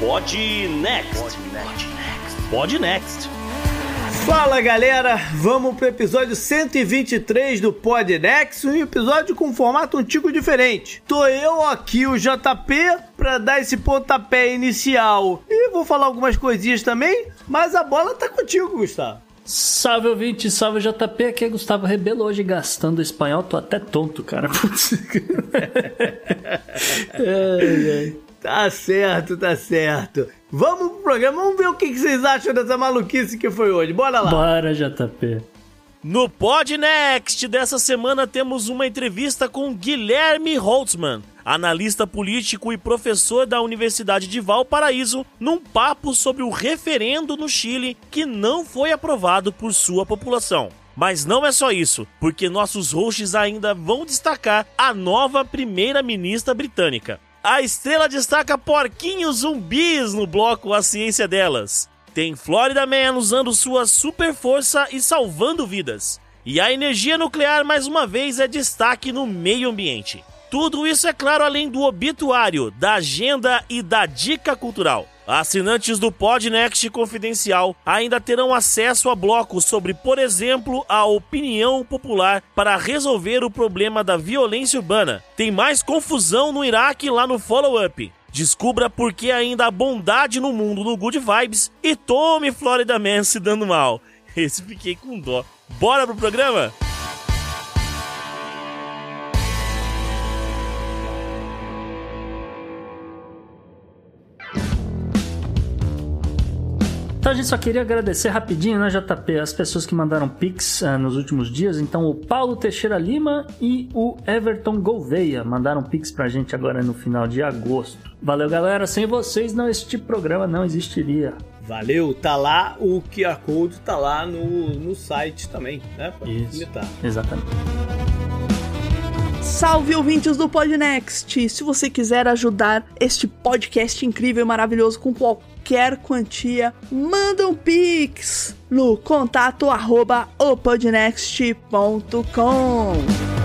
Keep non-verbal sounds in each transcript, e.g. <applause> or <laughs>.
Pod Next. Pod Next. Fala galera, vamos pro episódio 123 do Pod Next, um episódio com um formato um tico diferente. Tô eu aqui, o JP, pra dar esse pontapé inicial. E vou falar algumas coisinhas também, mas a bola tá contigo, Gustavo. Salve ouvinte, salve JP, aqui é Gustavo Rebelo, hoje gastando espanhol, tô até tonto, cara. <laughs> Putz. <laughs> ai, ai. Tá certo, tá certo. Vamos pro programa, vamos ver o que vocês acham dessa maluquice que foi hoje. Bora lá. Bora, JP. No Podnext dessa semana temos uma entrevista com Guilherme Holtzman, analista político e professor da Universidade de Valparaíso, num papo sobre o referendo no Chile que não foi aprovado por sua população. Mas não é só isso, porque nossos hosts ainda vão destacar a nova primeira-ministra britânica. A estrela destaca porquinhos zumbis no bloco A Ciência Delas. Tem Florida Man usando sua super força e salvando vidas. E a energia nuclear mais uma vez é destaque no meio ambiente. Tudo isso é claro além do obituário, da agenda e da dica cultural. Assinantes do Podnext Confidencial ainda terão acesso a blocos sobre, por exemplo, a opinião popular para resolver o problema da violência urbana. Tem mais confusão no Iraque lá no Follow Up. Descubra por que ainda há bondade no mundo no Good Vibes e tome Florida Man se dando mal. <laughs> Esse fiquei com dó. Bora pro programa? Então a gente só queria agradecer rapidinho, né, JP, as pessoas que mandaram pix uh, nos últimos dias. Então o Paulo Teixeira Lima e o Everton Gouveia mandaram pix pra gente agora no final de agosto. Valeu, galera. Sem vocês, não este programa não existiria. Valeu, tá lá, o QR Code tá lá no, no site também, né? Pra Isso, facilitar. exatamente. Salve ouvintes do Podnext! Se você quiser ajudar este podcast incrível e maravilhoso com qualquer quantia, manda um pix no contato arroba opodnext.com.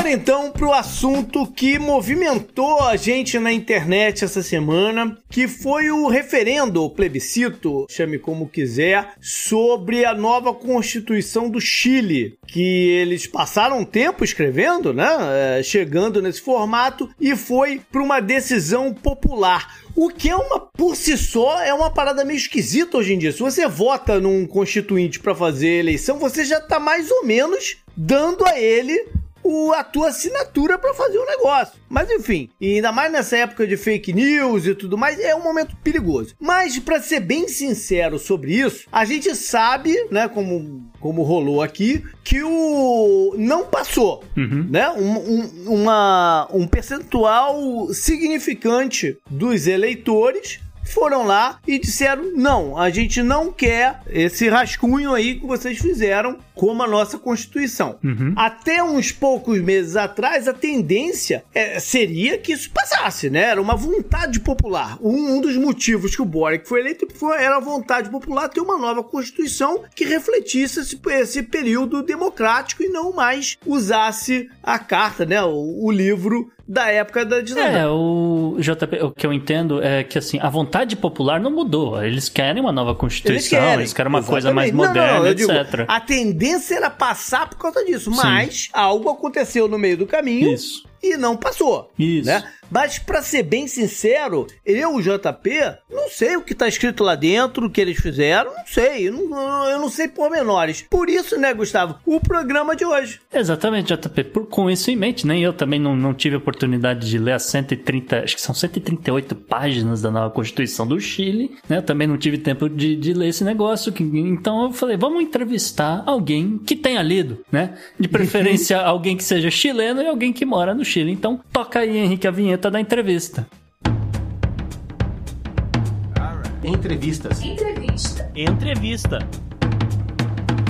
Bora então pro assunto que movimentou a gente na internet essa semana, que foi o referendo, o plebiscito, chame como quiser, sobre a nova Constituição do Chile, que eles passaram tempo escrevendo, né? É, chegando nesse formato e foi para uma decisão popular. O que é uma, por si só, é uma parada meio esquisita hoje em dia. Se você vota num constituinte para fazer eleição, você já tá mais ou menos dando a ele o, a tua assinatura para fazer o negócio. Mas enfim, e ainda mais nessa época de fake news e tudo mais, é um momento perigoso. Mas para ser bem sincero sobre isso, a gente sabe, né, como, como rolou aqui, que o não passou, uhum. né? Um, um, uma, um percentual significante dos eleitores foram lá e disseram: não, a gente não quer esse rascunho aí que vocês fizeram como a nossa Constituição. Uhum. Até uns poucos meses atrás, a tendência é, seria que isso passasse, né? Era uma vontade popular. Um, um dos motivos que o Boric foi eleito foi, era a vontade popular ter uma nova Constituição que refletisse esse, esse período democrático e não mais usasse a carta, né? o, o livro da época da ditadura. É, o JP, o que eu entendo é que assim, a vontade popular não mudou. Eles querem uma nova constituição, eles querem, eles querem uma exatamente. coisa mais moderna, não, não, etc. Digo, a tendência era passar por causa disso, Sim. mas algo aconteceu no meio do caminho. Isso e não passou. Isso. Né? Mas para ser bem sincero, eu, o JP, não sei o que tá escrito lá dentro, o que eles fizeram, não sei. Eu não, eu não sei pormenores. Por isso, né, Gustavo, o programa de hoje. Exatamente, JP. Por, com isso em mente, nem eu também não, não tive oportunidade de ler as 130, acho que são 138 páginas da nova Constituição do Chile, né? Eu também não tive tempo de, de ler esse negócio. Que, então eu falei, vamos entrevistar alguém que tenha lido, né? De preferência <laughs> alguém que seja chileno e alguém que mora no Chile. Então toca aí, Henrique, a vinheta da entrevista. Entrevistas. Entrevista. Entrevista.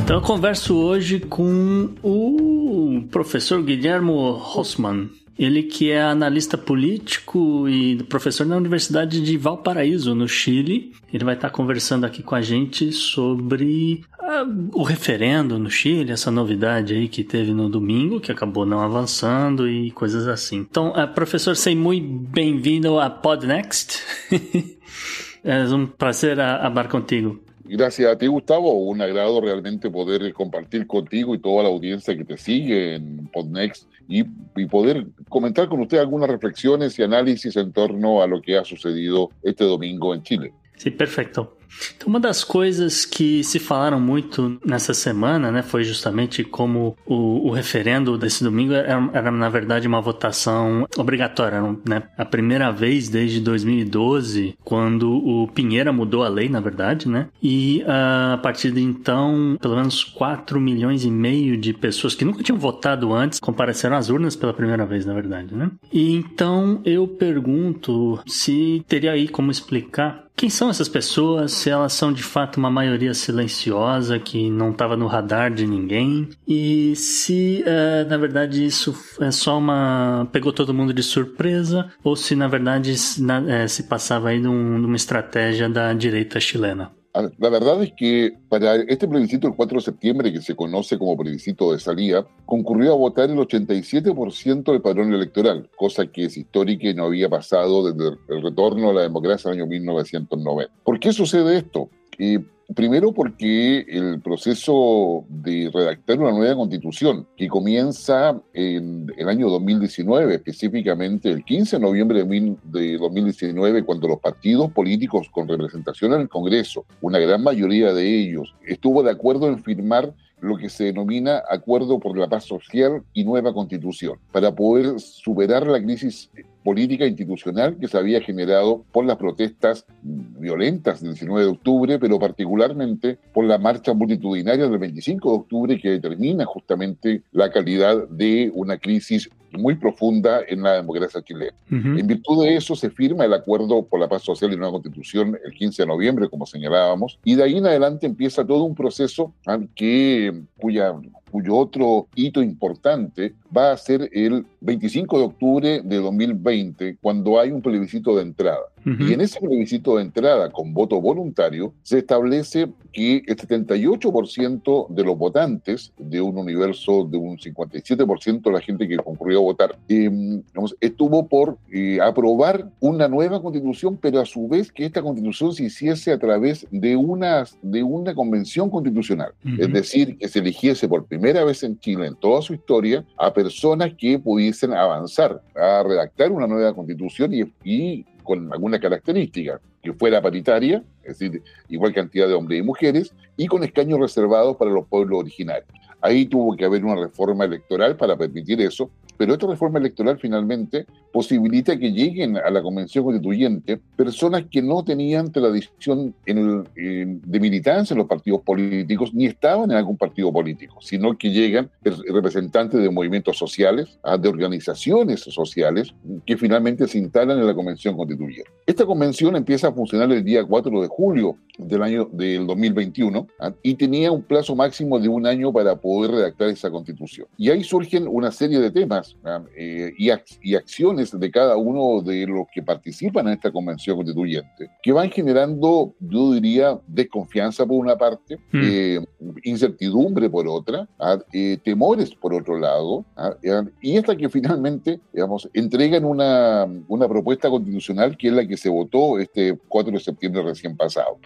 Então eu converso hoje com o professor Guilhermo Rossmann. Ele que é analista político e professor na Universidade de Valparaíso, no Chile. Ele vai estar conversando aqui com a gente sobre Ah, o referendo no Chile, essa novidade aí que teve no domingo, que acabou não avançando e coisas assim. Então, uh, professor, sei muito bem-vindo a Podnext. <laughs> é um prazer falar contigo. Gracias a ti, Gustavo. Un agrado realmente poder compartir contigo y toda la audiencia que te sigue en Podnext y, poder comentar con usted algunas reflexiones y análisis en torno a lo que ha sucedido este domingo en Chile. Sí, perfecto. Então, uma das coisas que se falaram muito nessa semana, né, foi justamente como o, o referendo desse domingo era, era, na verdade, uma votação obrigatória, né? A primeira vez desde 2012, quando o Pinheira mudou a lei, na verdade, né? E a partir de então, pelo menos 4 milhões e meio de pessoas que nunca tinham votado antes compareceram às urnas pela primeira vez, na verdade, né? E então eu pergunto se teria aí como explicar quem são essas pessoas? Se elas são de fato uma maioria silenciosa que não estava no radar de ninguém? E se uh, na verdade isso é só uma. pegou todo mundo de surpresa? Ou se na verdade na, é, se passava aí de, um, de uma estratégia da direita chilena? La verdad es que para este plebiscito del 4 de septiembre, que se conoce como plebiscito de salida, concurrió a votar el 87% del padrón electoral, cosa que es histórica y no había pasado desde el retorno a la democracia en el año 1990. ¿Por qué sucede esto? Eh, Primero porque el proceso de redactar una nueva constitución, que comienza en el año 2019, específicamente el 15 de noviembre de 2019, cuando los partidos políticos con representación en el Congreso, una gran mayoría de ellos, estuvo de acuerdo en firmar lo que se denomina Acuerdo por la Paz Social y Nueva Constitución, para poder superar la crisis política institucional que se había generado por las protestas violentas del 19 de octubre, pero particularmente por la marcha multitudinaria del 25 de octubre que determina justamente la calidad de una crisis muy profunda en la democracia chilena. En virtud de eso se firma el acuerdo por la paz social y nueva constitución el 15 de noviembre, como señalábamos, y de ahí en adelante empieza todo un proceso que, cuya cuyo otro hito importante va a ser el 25 de octubre de 2020, cuando hay un plebiscito de entrada. Y en ese plebiscito de entrada con voto voluntario se establece que el 78% de los votantes de un universo de un 57% de la gente que concurrió a votar em, estuvo por eh, aprobar una nueva constitución, pero a su vez que esta constitución se hiciese a través de una, de una convención constitucional. Es decir, que se eligiese por primera vez en Chile, en toda su historia, a personas que pudiesen avanzar a redactar una nueva constitución y, y con alguna característica, que fuera paritaria, es decir, igual cantidad de hombres y mujeres, y con escaños reservados para los pueblos originarios. Ahí tuvo que haber una reforma electoral para permitir eso, pero esta reforma electoral finalmente posibilita que lleguen a la Convención Constituyente personas que no tenían tradición en el, de militancia en los partidos políticos ni estaban en algún partido político, sino que llegan representantes de movimientos sociales, ah, de organizaciones sociales que finalmente se instalan en la Convención Constituyente. Esta convención empieza a funcionar el día 4 de julio del año del 2021 ah, y tenía un plazo máximo de un año para poder redactar esa constitución. Y ahí surgen una serie de temas eh, y, y, acciones de cada uno de los que participan en esta convención constituyente, que van generando, yo diría, desconfianza por una parte, hmm. eh, incertidumbre por otra, eh, temores por otro lado, ¿ah? y esta que finalmente, digamos, entregan una, una propuesta constitucional que es la que se votó este 4 de septiembre recién pasado.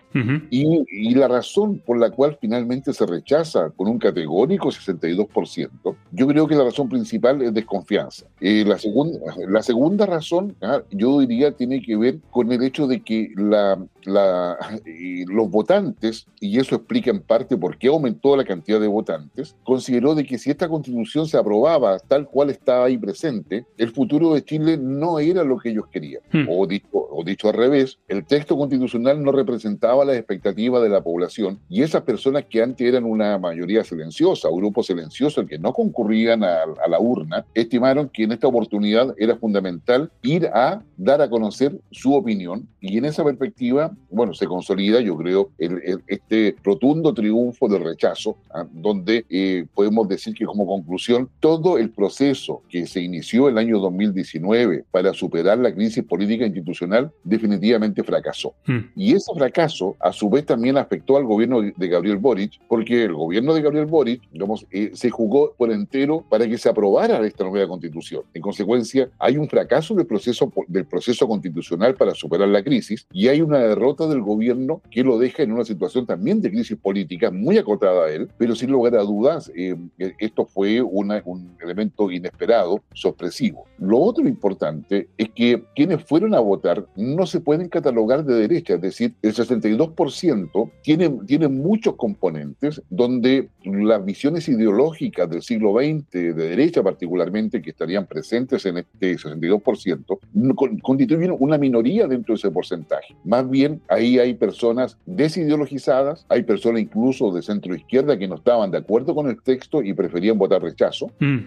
y, y la razón por la cual finalmente se rechaza con un categórico 62%, yo creo que la razón principal es desconfianza confianza. Eh, la, segunda, la segunda razón, ¿ah? yo diría, tiene que ver con el hecho de que la, la, los votantes, y eso explica en parte por qué aumentó la cantidad de votantes, consideró de que si esta constitución se aprobaba tal cual estaba ahí presente, el futuro de Chile no era lo que ellos querían. Hmm. O, dicho, o dicho al revés, el texto constitucional no representaba las expectativas de la población y esas personas que antes eran una mayoría silenciosa, un grupo silencioso que no concurrían a, a la urna, estimaron que en esta oportunidad era fundamental ir a dar a conocer su opinión y en esa perspectiva, bueno, se consolida, yo creo, este rotundo triunfo del rechazo, ¿ah? donde eh, podemos decir que como conclusión, todo el proceso que se inició el año 2019 para superar la crisis política institucional definitivamente fracasó. Hmm. Y ese fracaso, a su vez, también afectó al gobierno de Gabriel Boric, porque el gobierno de Gabriel Boric, digamos, eh, se jugó por entero para que se aprobara esta nueva constitución. En consecuencia, hay un fracaso del proceso, del proceso constitucional para superar la crisis y hay una derrota del gobierno que lo deja en una situación también de crisis política muy acotada a él, pero sin lugar a dudas, eh, esto fue un elemento inesperado, sorpresivo. Lo otro importante es que quienes fueron a votar no se pueden catalogar de derecha, es decir, el 62% tiene, tiene muchos componentes donde las ideológicas del siglo XX, de derecha particularmente, que estarían presentes en este 62%, constituyen una minoría dentro de ese porcentaje. Más bien, ahí hay personas desideologizadas, hay personas incluso de centro izquierda que no estaban de acuerdo con el texto y preferían votar rechazo, mm.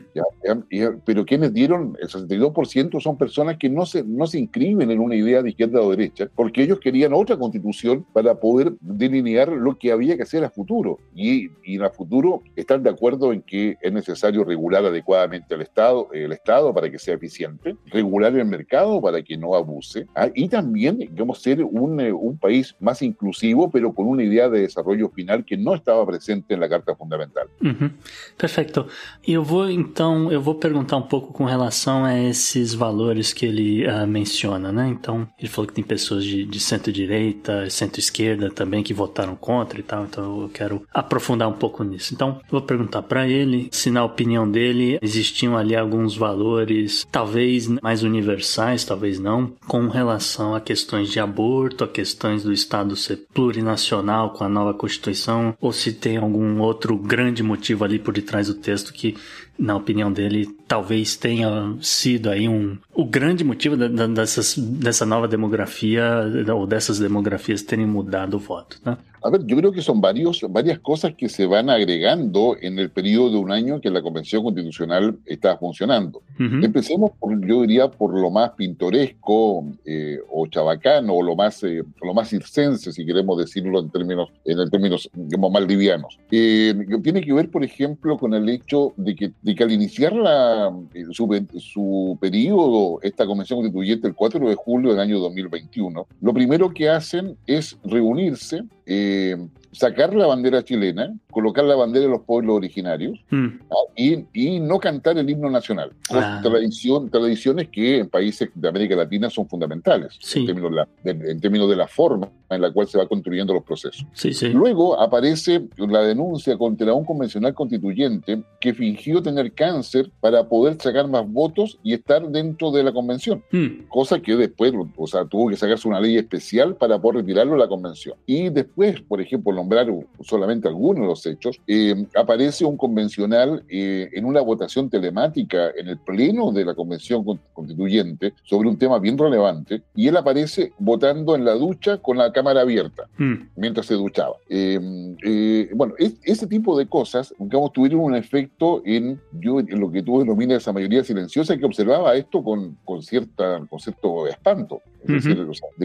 pero quienes dieron el 62% son personas que no se, no se inscriben en una idea de izquierda o derecha, porque ellos querían otra constitución para poder delinear lo que había que hacer a futuro. Y, y a futuro están de acuerdo en que es necesario regular adecuadamente el Estado, el Estado para que sea eficiente, regular el mercado para que no abuse, ¿ah? y también, digamos, ser un, eh, un país más inclusivo, pero con una idea de desarrollo final que no estava presente na Carta Fundamental. Uhum. Perfeito. Eu vou, então, eu vou perguntar um pouco com relação a esses valores que ele uh, menciona, né? Então, ele falou que tem pessoas de, de centro-direita, centro-esquerda também que votaram contra e tal, então eu quero aprofundar um pouco nisso. Então, vou perguntar para ele se, na opinião dele, existiam ali alguns valores, talvez mais universais, talvez não, com relação a questões de aborto, a questões do Estado ser plurinacional com a nova Constituição, ou se tem algum outro grande motivo ali por detrás do texto que na opinião dele, talvez tenha sido aí um, o grande motivo da, da, dessas, dessa nova demografia ou dessas demografias terem mudado o voto. Né? A ver, yo creo que son varios, varias cosas que se van agregando en el periodo de un año que la Convención Constitucional está funcionando. Empecemos, por, yo diría, por lo más pintoresco eh, o chabacano o lo más, eh, lo más circense, si queremos decirlo en términos, en términos digamos, maldivianos. Eh, tiene que ver, por ejemplo, con el hecho de que, de que al iniciar la, su, su periodo, esta Convención Constituyente, el 4 de julio del año 2021, lo primero que hacen es reunirse eh, sacar la bandera chilena, colocar la bandera de los pueblos originarios mm. ¿ah? y, y, no cantar el himno nacional. Ah. Tradición, tradiciones que en países de América Latina son fundamentales en, términos de la, en, términos de la, forma en la cual se va construyendo los procesos. Sí, sí. Luego aparece la denuncia contra un convencional constituyente que fingió tener cáncer para poder sacar más votos y estar dentro de la convención, mm. cosa que después, o sea, tuvo que sacarse una ley especial para poder retirarlo de la convención. Y después, por ejemplo, nombrar solamente algunos de los hechos, eh, aparece un convencional eh, en una votación telemática en el pleno de la convención constituyente sobre un tema bien relevante y él aparece votando en la ducha con la cámara abierta hmm. mientras se duchaba. Eh, bueno, ese tipo de cosas, digamos, tuvieron un efecto en, yo, en lo que tú denominas esa mayoría silenciosa que observaba esto con, con, cierta, con cierto espanto,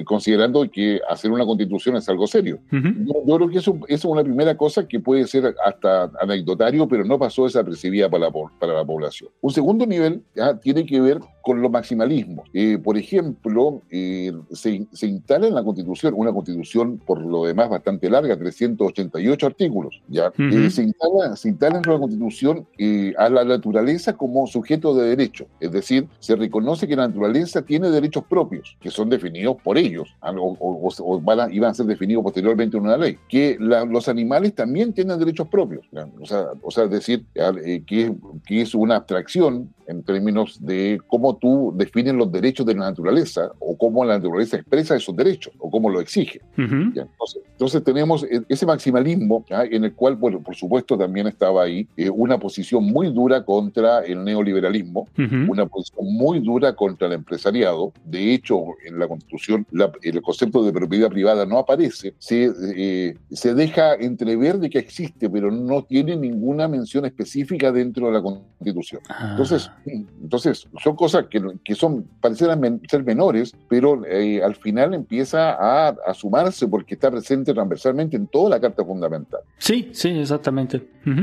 considerando que hacer una constitución es algo serio. yo, creo que eso, es una primera cosa que puede ser hasta anecdotario, pero no pasó desapercibida para la, para la población. Un segundo nivel tiene que ver con los maximalismos. Eh, por ejemplo, eh, se, se, instala en la Constitución, una Constitución por lo demás bastante larga, 388 artículos, ¿ya? Eh, se, instala, se instala en la Constitución a la naturaleza como sujeto de derecho, es decir, se reconoce que la naturaleza tiene derechos propios, que son definidos por ellos, ah, o, o, van a, iban a ser definidos posteriormente en una ley, que los animales también tienen derechos propios, o sea, o sea, es decir, que, que es una abstracción en términos de cómo tú defines los derechos de la naturaleza o cómo la naturaleza expresa esos derechos o cómo lo exige. entonces, tenemos e, ese maximalismo en el cual, bueno, por supuesto también estaba ahí eh, una posición muy dura contra el neoliberalismo, una posición muy dura contra el empresariado. De hecho, en la Constitución el concepto de propiedad privada no aparece, se, eh, se deja entrever de que existe, pero no tiene ninguna mención específica dentro de la Constitución. Ah. Entonces, entonces son cosas que, que son parecieran men- ser menores, pero eh, al final empieza a, a sumarse porque está presente transversalmente en toda la Carta Fundamental. Sí, sí, exactamente. Ujú.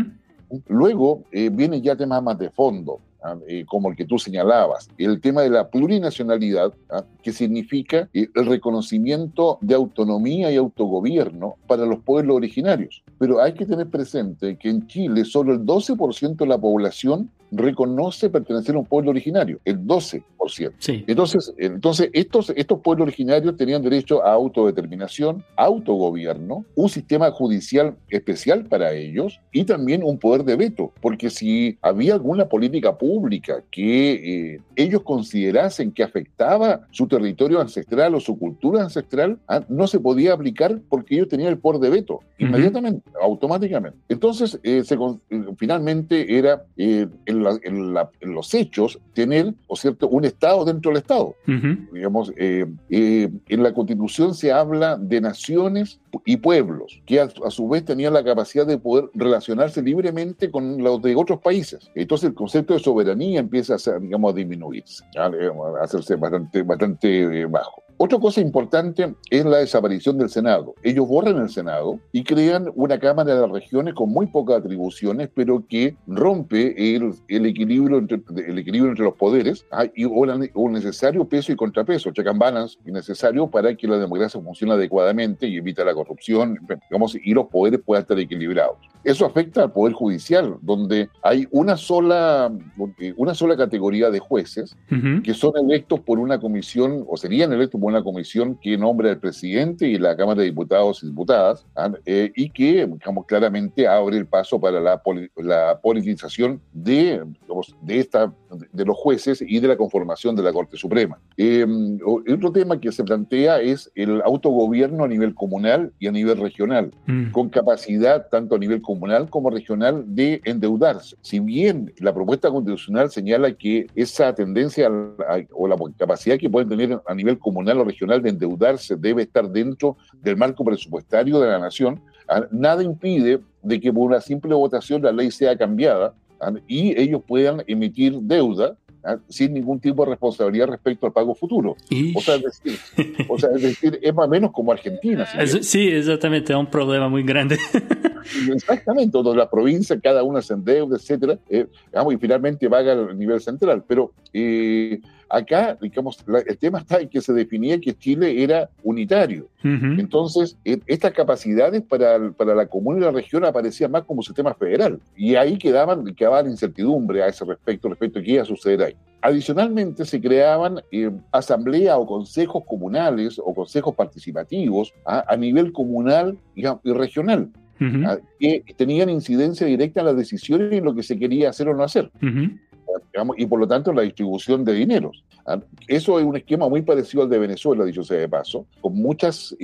Luego eh, vienen ya temas más de fondo, ¿ah? Eh, como el que tú señalabas, el tema de la plurinacionalidad, ¿ah? que significa eh, el reconocimiento de autonomía y autogobierno para los pueblos originarios. Pero hay que tener presente que en Chile solo el 12% de la población reconoce pertenecer a un pueblo originario, el 12%. Sí. Entonces, entonces estos, estos pueblos originarios tenían derecho a autodeterminación, autogobierno, un sistema judicial especial para ellos y también un poder de veto, porque si había alguna política pública que eh, ellos considerasen que afectaba su territorio ancestral o su cultura ancestral, ah, no se podía aplicar porque ellos tenían el poder de veto, inmediatamente, automáticamente. Entonces, eh, se eh, finalmente era eh, en, la- en la- en los hechos tener, o cierto, un Estado dentro del Estado. Digamos, eh, eh, en la Constitución se habla de naciones y pueblos, que a, a su vez tenían la capacidad de poder relacionarse libremente con los de otros países. Entonces el concepto de soberanía empieza a, ser, digamos, a disminuirse. Digamos, a hacerse bastante, bastante eh, bajo. Otra cosa importante es la desaparición del Senado. Ellos borran el Senado y crean una Cámara de las Regiones con muy pocas atribuciones, pero que rompe el, el equilibrio, entre, el equilibrio entre los poderes ah, y o, la- o necesario peso y contrapeso, check and balance, necesario para que la democracia funcione adecuadamente y evita la corrupción, digamos, y los poderes puedan estar equilibrados. Eso afecta al Poder Judicial, donde hay una sola, una sola categoría de jueces que son electos por una comisión, o serían electos por una comisión que nombra el presidente y la Cámara de Diputados y Diputadas, ¿ah? Eh, y que, digamos, claramente abre el paso para la, la politización de, digamos, de, esta, de los jueces y de la conformación de la Corte Suprema. Eh, o- otro tema que se plantea es el autogobierno a nivel comunal y a nivel regional Mm. con capacidad tanto a nivel comunal como regional de endeudarse. Si bien la propuesta constitucional señala que esa tendencia a- o la capacidad que pueden tener a nivel comunal o regional de endeudarse debe estar dentro del marco presupuestario de la nación, nada impide de que por una simple votación la ley sea cambiada y ellos puedan emitir deuda ah, sin ningún tipo de responsabilidad respecto al pago futuro. O sea, es decir, o sea, es, decir, es más o menos como Argentina. si sí, exactamente, es un problema muy grande. <laughs> Exactamente, todas las provincias, cada una se endeuda, etcétera, eh, digamos, y finalmente paga a nivel central. Pero eh, acá, digamos, la- el tema está en que se definía que Chile era unitario. Ujú. Entonces, eh, estas capacidades para, el- para la comuna y la región aparecían más como sistema federal. Y ahí quedaban, quedaba la incertidumbre a ese respecto, respecto a qué iba a suceder ahí. Adicionalmente, se creaban eh, asambleas o consejos comunales o consejos participativos a, a nivel comunal y, a- y regional Ujú. ah, que tenían incidencia directa en las decisiones y en lo que se quería hacer o no hacer, Ujú. Digamos, y por lo tanto la distribución de dineros. Ah, Eso es un esquema muy parecido al de Venezuela, dicho sea de paso, con muchos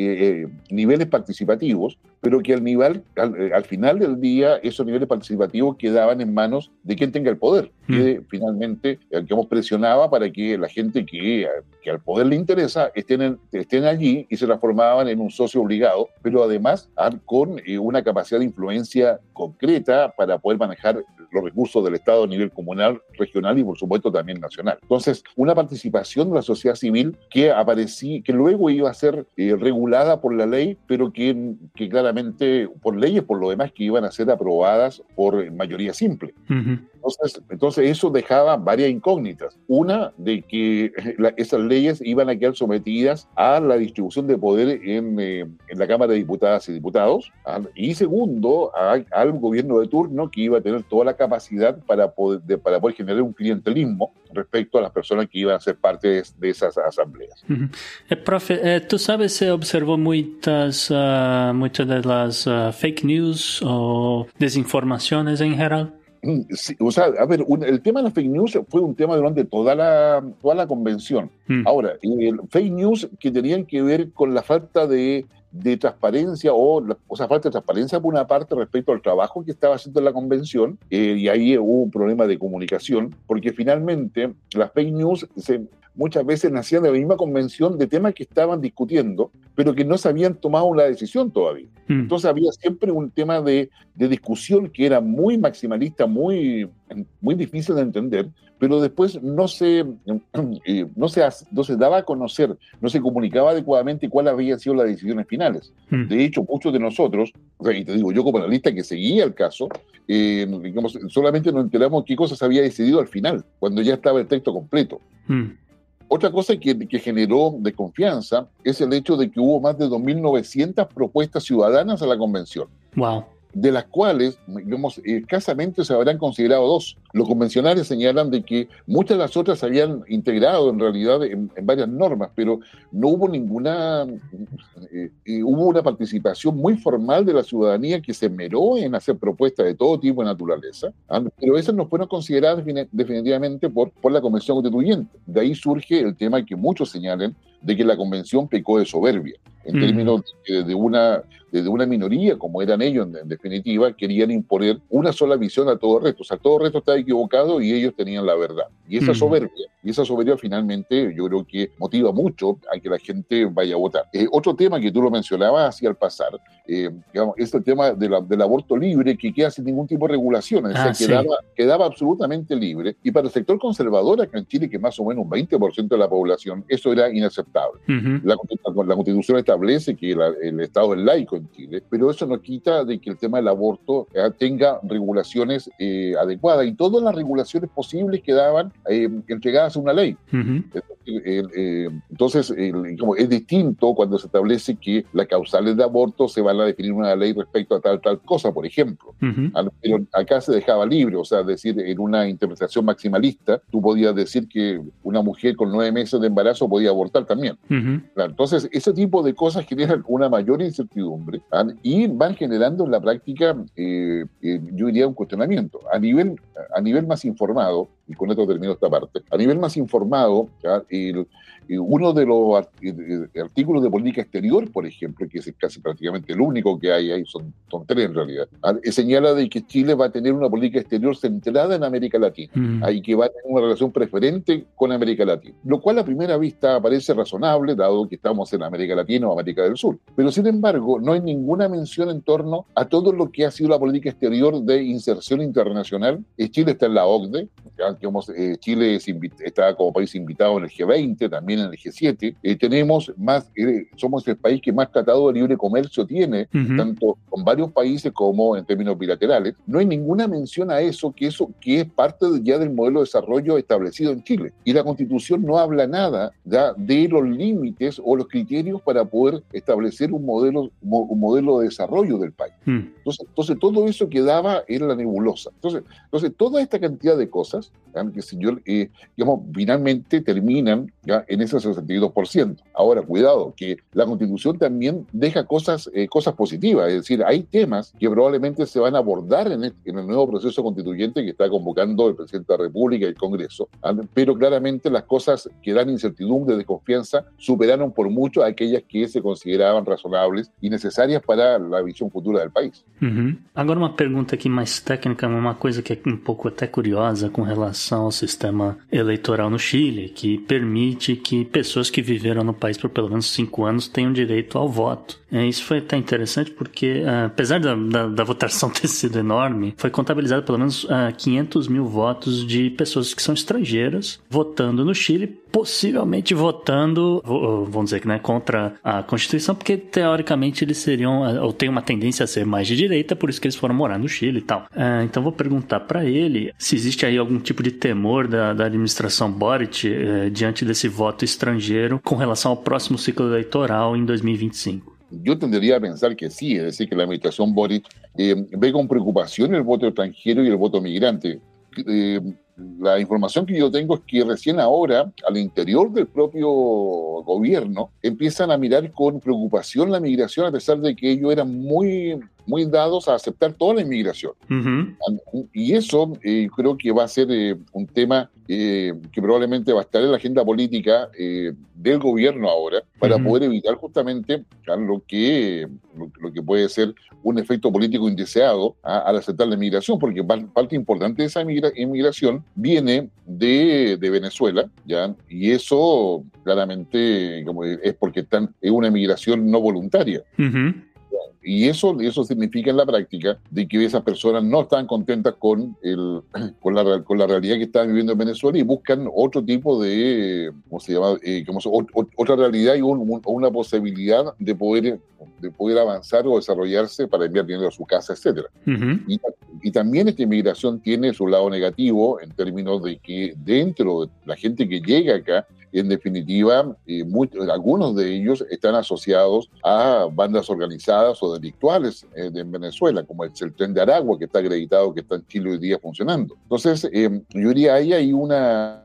niveles participativos, pero que al, nivel, eh, al final del día esos niveles participativos quedaban en manos de quien tenga el poder, que finalmente eh, digamos, presionaba para que la gente que, que al poder le interesa estén, en- estén allí y se transformaban en un socio obligado, pero además con eh, una capacidad de influencia concreta para poder manejar los recursos del Estado a nivel comunal, regional y por supuesto también nacional. Entonces, una participación de la sociedad civil que aparecía, que luego iba a ser eh, regulada por la ley, pero que, que claramente por leyes, por lo demás, que iban a ser aprobadas por mayoría simple. Entonces, entonces eso dejaba varias incógnitas. Una, de que la- esas leyes iban a quedar sometidas a la distribución de poder en, eh, en la Cámara de Diputadas y Diputados. ¿ah? Y segundo, al gobierno de turno que iba a tener toda la capacidad para poder, de- para poder generar un clientelismo respecto a las personas que iban a ser parte de, de esas asambleas. Uhum. Eh, profe, eh, tu sabes se observou muitas, ah, muitas das ah, fake news ou desinformações em geral? Sí, o sea, a ver, un- el tema de las fake news fue un tema durante toda la, toda la convención. Mm. Ahora, el fake news que tenían que ver con la falta de, de transparencia o, o sea, falta de transparencia por una parte respecto al trabajo que estaba haciendo la convención eh, y ahí hubo un problema de comunicación porque finalmente las fake news se, muchas veces nacían de la misma convención de temas que estaban discutiendo, pero que no se habían tomado una decisión todavía. Mm. Entonces había siempre un tema de, de, discusión que era muy maximalista, muy, muy difícil de entender, pero después no se, <clears throat> eh, no, se, no se daba a conocer, no se comunicaba adecuadamente cuáles habían sido las decisiones finales. Mm. De hecho, muchos de nosotros, y te digo, yo como analista que seguía el caso, eh, digamos, solamente nos enteramos qué cosas había decidido al final, cuando ya estaba el texto completo. Mm. Otra cosa que, que, generó desconfianza es el hecho de que hubo más de 2.900 propuestas ciudadanas a la convención. Wow de las cuales, digamos, escasamente se habrán considerado dos. Los convencionales señalan de que muchas de las otras se habían integrado en realidad en, varias normas, pero no hubo ninguna, eh, eh, hubo una participación muy formal de la ciudadanía que se meró en hacer propuestas de todo tipo de naturaleza, ¿ah? pero esas no fueron consideradas definitivamente por, por la Convención Constituyente. De ahí surge el tema que muchos señalan de que la Convención pecó de soberbia en términos de, una, de una minoría, como eran ellos en, definitiva, querían imponer una sola visión a todo el resto. O sea, todo el resto estaba equivocado y ellos tenían la verdad. Y esa soberbia, y esa soberbia finalmente yo creo que motiva mucho a que la gente vaya a votar. Eh, otro tema que tú lo mencionabas así al pasar, eh, digamos, es el tema del aborto libre que queda sin ningún tipo de regulación, es decir, ah, quedaba, quedaba, absolutamente libre. Y para el sector conservador acá en Chile, que más o menos un 20% de la población, eso era inaceptable. la, la, Constitución establece que el Estado es laico en Chile, pero eso no quita de que el tema del aborto eh, tenga regulaciones eh, adecuadas y todas las regulaciones posibles quedaban eh, entregadas a una ley. entonces, como es distinto cuando se establece que las causales de aborto se van a definir en una ley respecto a tal tal cosa, por ejemplo. Pero acá se dejaba libre, o sea, decir, en una interpretación maximalista, tú podías decir que una mujer con nueve meses de embarazo podía abortar también. entonces, ese tipo de cosas generan una mayor incertidumbre ¿ah? y van generando en la práctica, eh, eh, yo diría, un cuestionamiento. A nivel, a nivel más informado, y con esto termino esta parte, a nivel más informado, el, uno de los artículos de política exterior, por ejemplo, que es casi prácticamente el único que hay, ahí son, son tres en realidad, ¿ah? señala de que Chile va a tener una política exterior centrada en América Latina mm. y que va a tener una relación preferente con América Latina, lo cual a primera vista parece razonable, dado que estamos en América Latina o América del Sur. Pero sin embargo, no hay ninguna mención en torno a todo lo que ha sido la política exterior de inserción internacional. Eh, Chile está en la OCDE, eh, Chile está como país invitado en el G20, también en el G7. Eh, tenemos más, somos el país que más tratado de libre comercio tiene, tanto con varios países como en términos bilaterales. No hay ninguna mención a eso, que eso que es parte ya del modelo de desarrollo establecido en Chile. Y la Constitución no habla nada ya de los límites o los criterios para poder establecer un modelo, un modelo de desarrollo del país. Hmm. Entonces, entonces, todo eso quedaba en la nebulosa. Entonces, entonces toda esta cantidad de cosas, que señor, eh, digamos, finalmente terminan ¿ya? en ese 62%. Ahora, cuidado, que la Constitución también deja cosas, eh, cosas positivas, es decir, hay temas que probablemente se van a abordar en el, en el nuevo proceso constituyente que está convocando el presidente de la República y el Congreso, pero claramente las cosas que dan incertidumbre, desconfianza, superaron por mucho a aquellas que se consideraban razonables e necessárias para a visão futura do país. Uhum. Agora uma pergunta aqui mais técnica, uma coisa que é um pouco até curiosa com relação ao sistema eleitoral no Chile, que permite que pessoas que viveram no país por pelo menos cinco anos tenham direito ao voto. É, isso foi até interessante porque, uh, apesar da, da, da, votação <laughs> ter sido enorme, foi contabilizado pelo menos uh, ah, 500 mil votos de pessoas que são estrangeiras votando no Chile, possivelmente votando, vamos dizer que né, contra a Constituição, porque teoricamente eles seriam, ou tem uma tendência a ser mais de direita, por isso que eles foram morar no Chile e tal. então vou perguntar para ele se existe aí algum tipo de temor da, da administração Boric eh, diante desse voto estrangeiro com relação ao próximo ciclo eleitoral em 2025. Yo tendría a pensar que sí, es decir, que la administración Boric eh, ve con preocupación el voto extranjero y el voto migrante. Eh, la información que yo tengo es que recién ahora, al interior del propio gobierno, empiezan a mirar con preocupación la migración, a pesar de que ellos eran muy, muy dados a aceptar toda la inmigración. Y eso eh, creo que va a ser un tema eh, que probablemente va a estar en la agenda política eh, del gobierno ahora para poder evitar justamente lo, que, lo, que puede ser un efecto político indeseado al aceptar la inmigración, porque parte importante de esa inmigración viene de, de Venezuela, ¿ya? y eso claramente como es porque están, es una inmigración no voluntaria. Y eso, eso significa en la práctica de que esas personas no están contentas con, el, <clears throat> con, la, con la realidad que están viviendo en Venezuela y buscan otro tipo de, ¿cómo se llama? Eh, otra realidad y una posibilidad de poder, de poder avanzar o desarrollarse para enviar dinero a su casa, etc. y, y, también esta inmigración tiene su lado negativo en términos de que dentro de la gente que llega acá, en definitiva, eh, algunos de ellos están asociados a bandas organizadas o delictuales eh, en Venezuela, como es el tren de Aragua, que está acreditado, que está en Chile hoy día funcionando. Entonces, eh, yo diría, ahí hay una,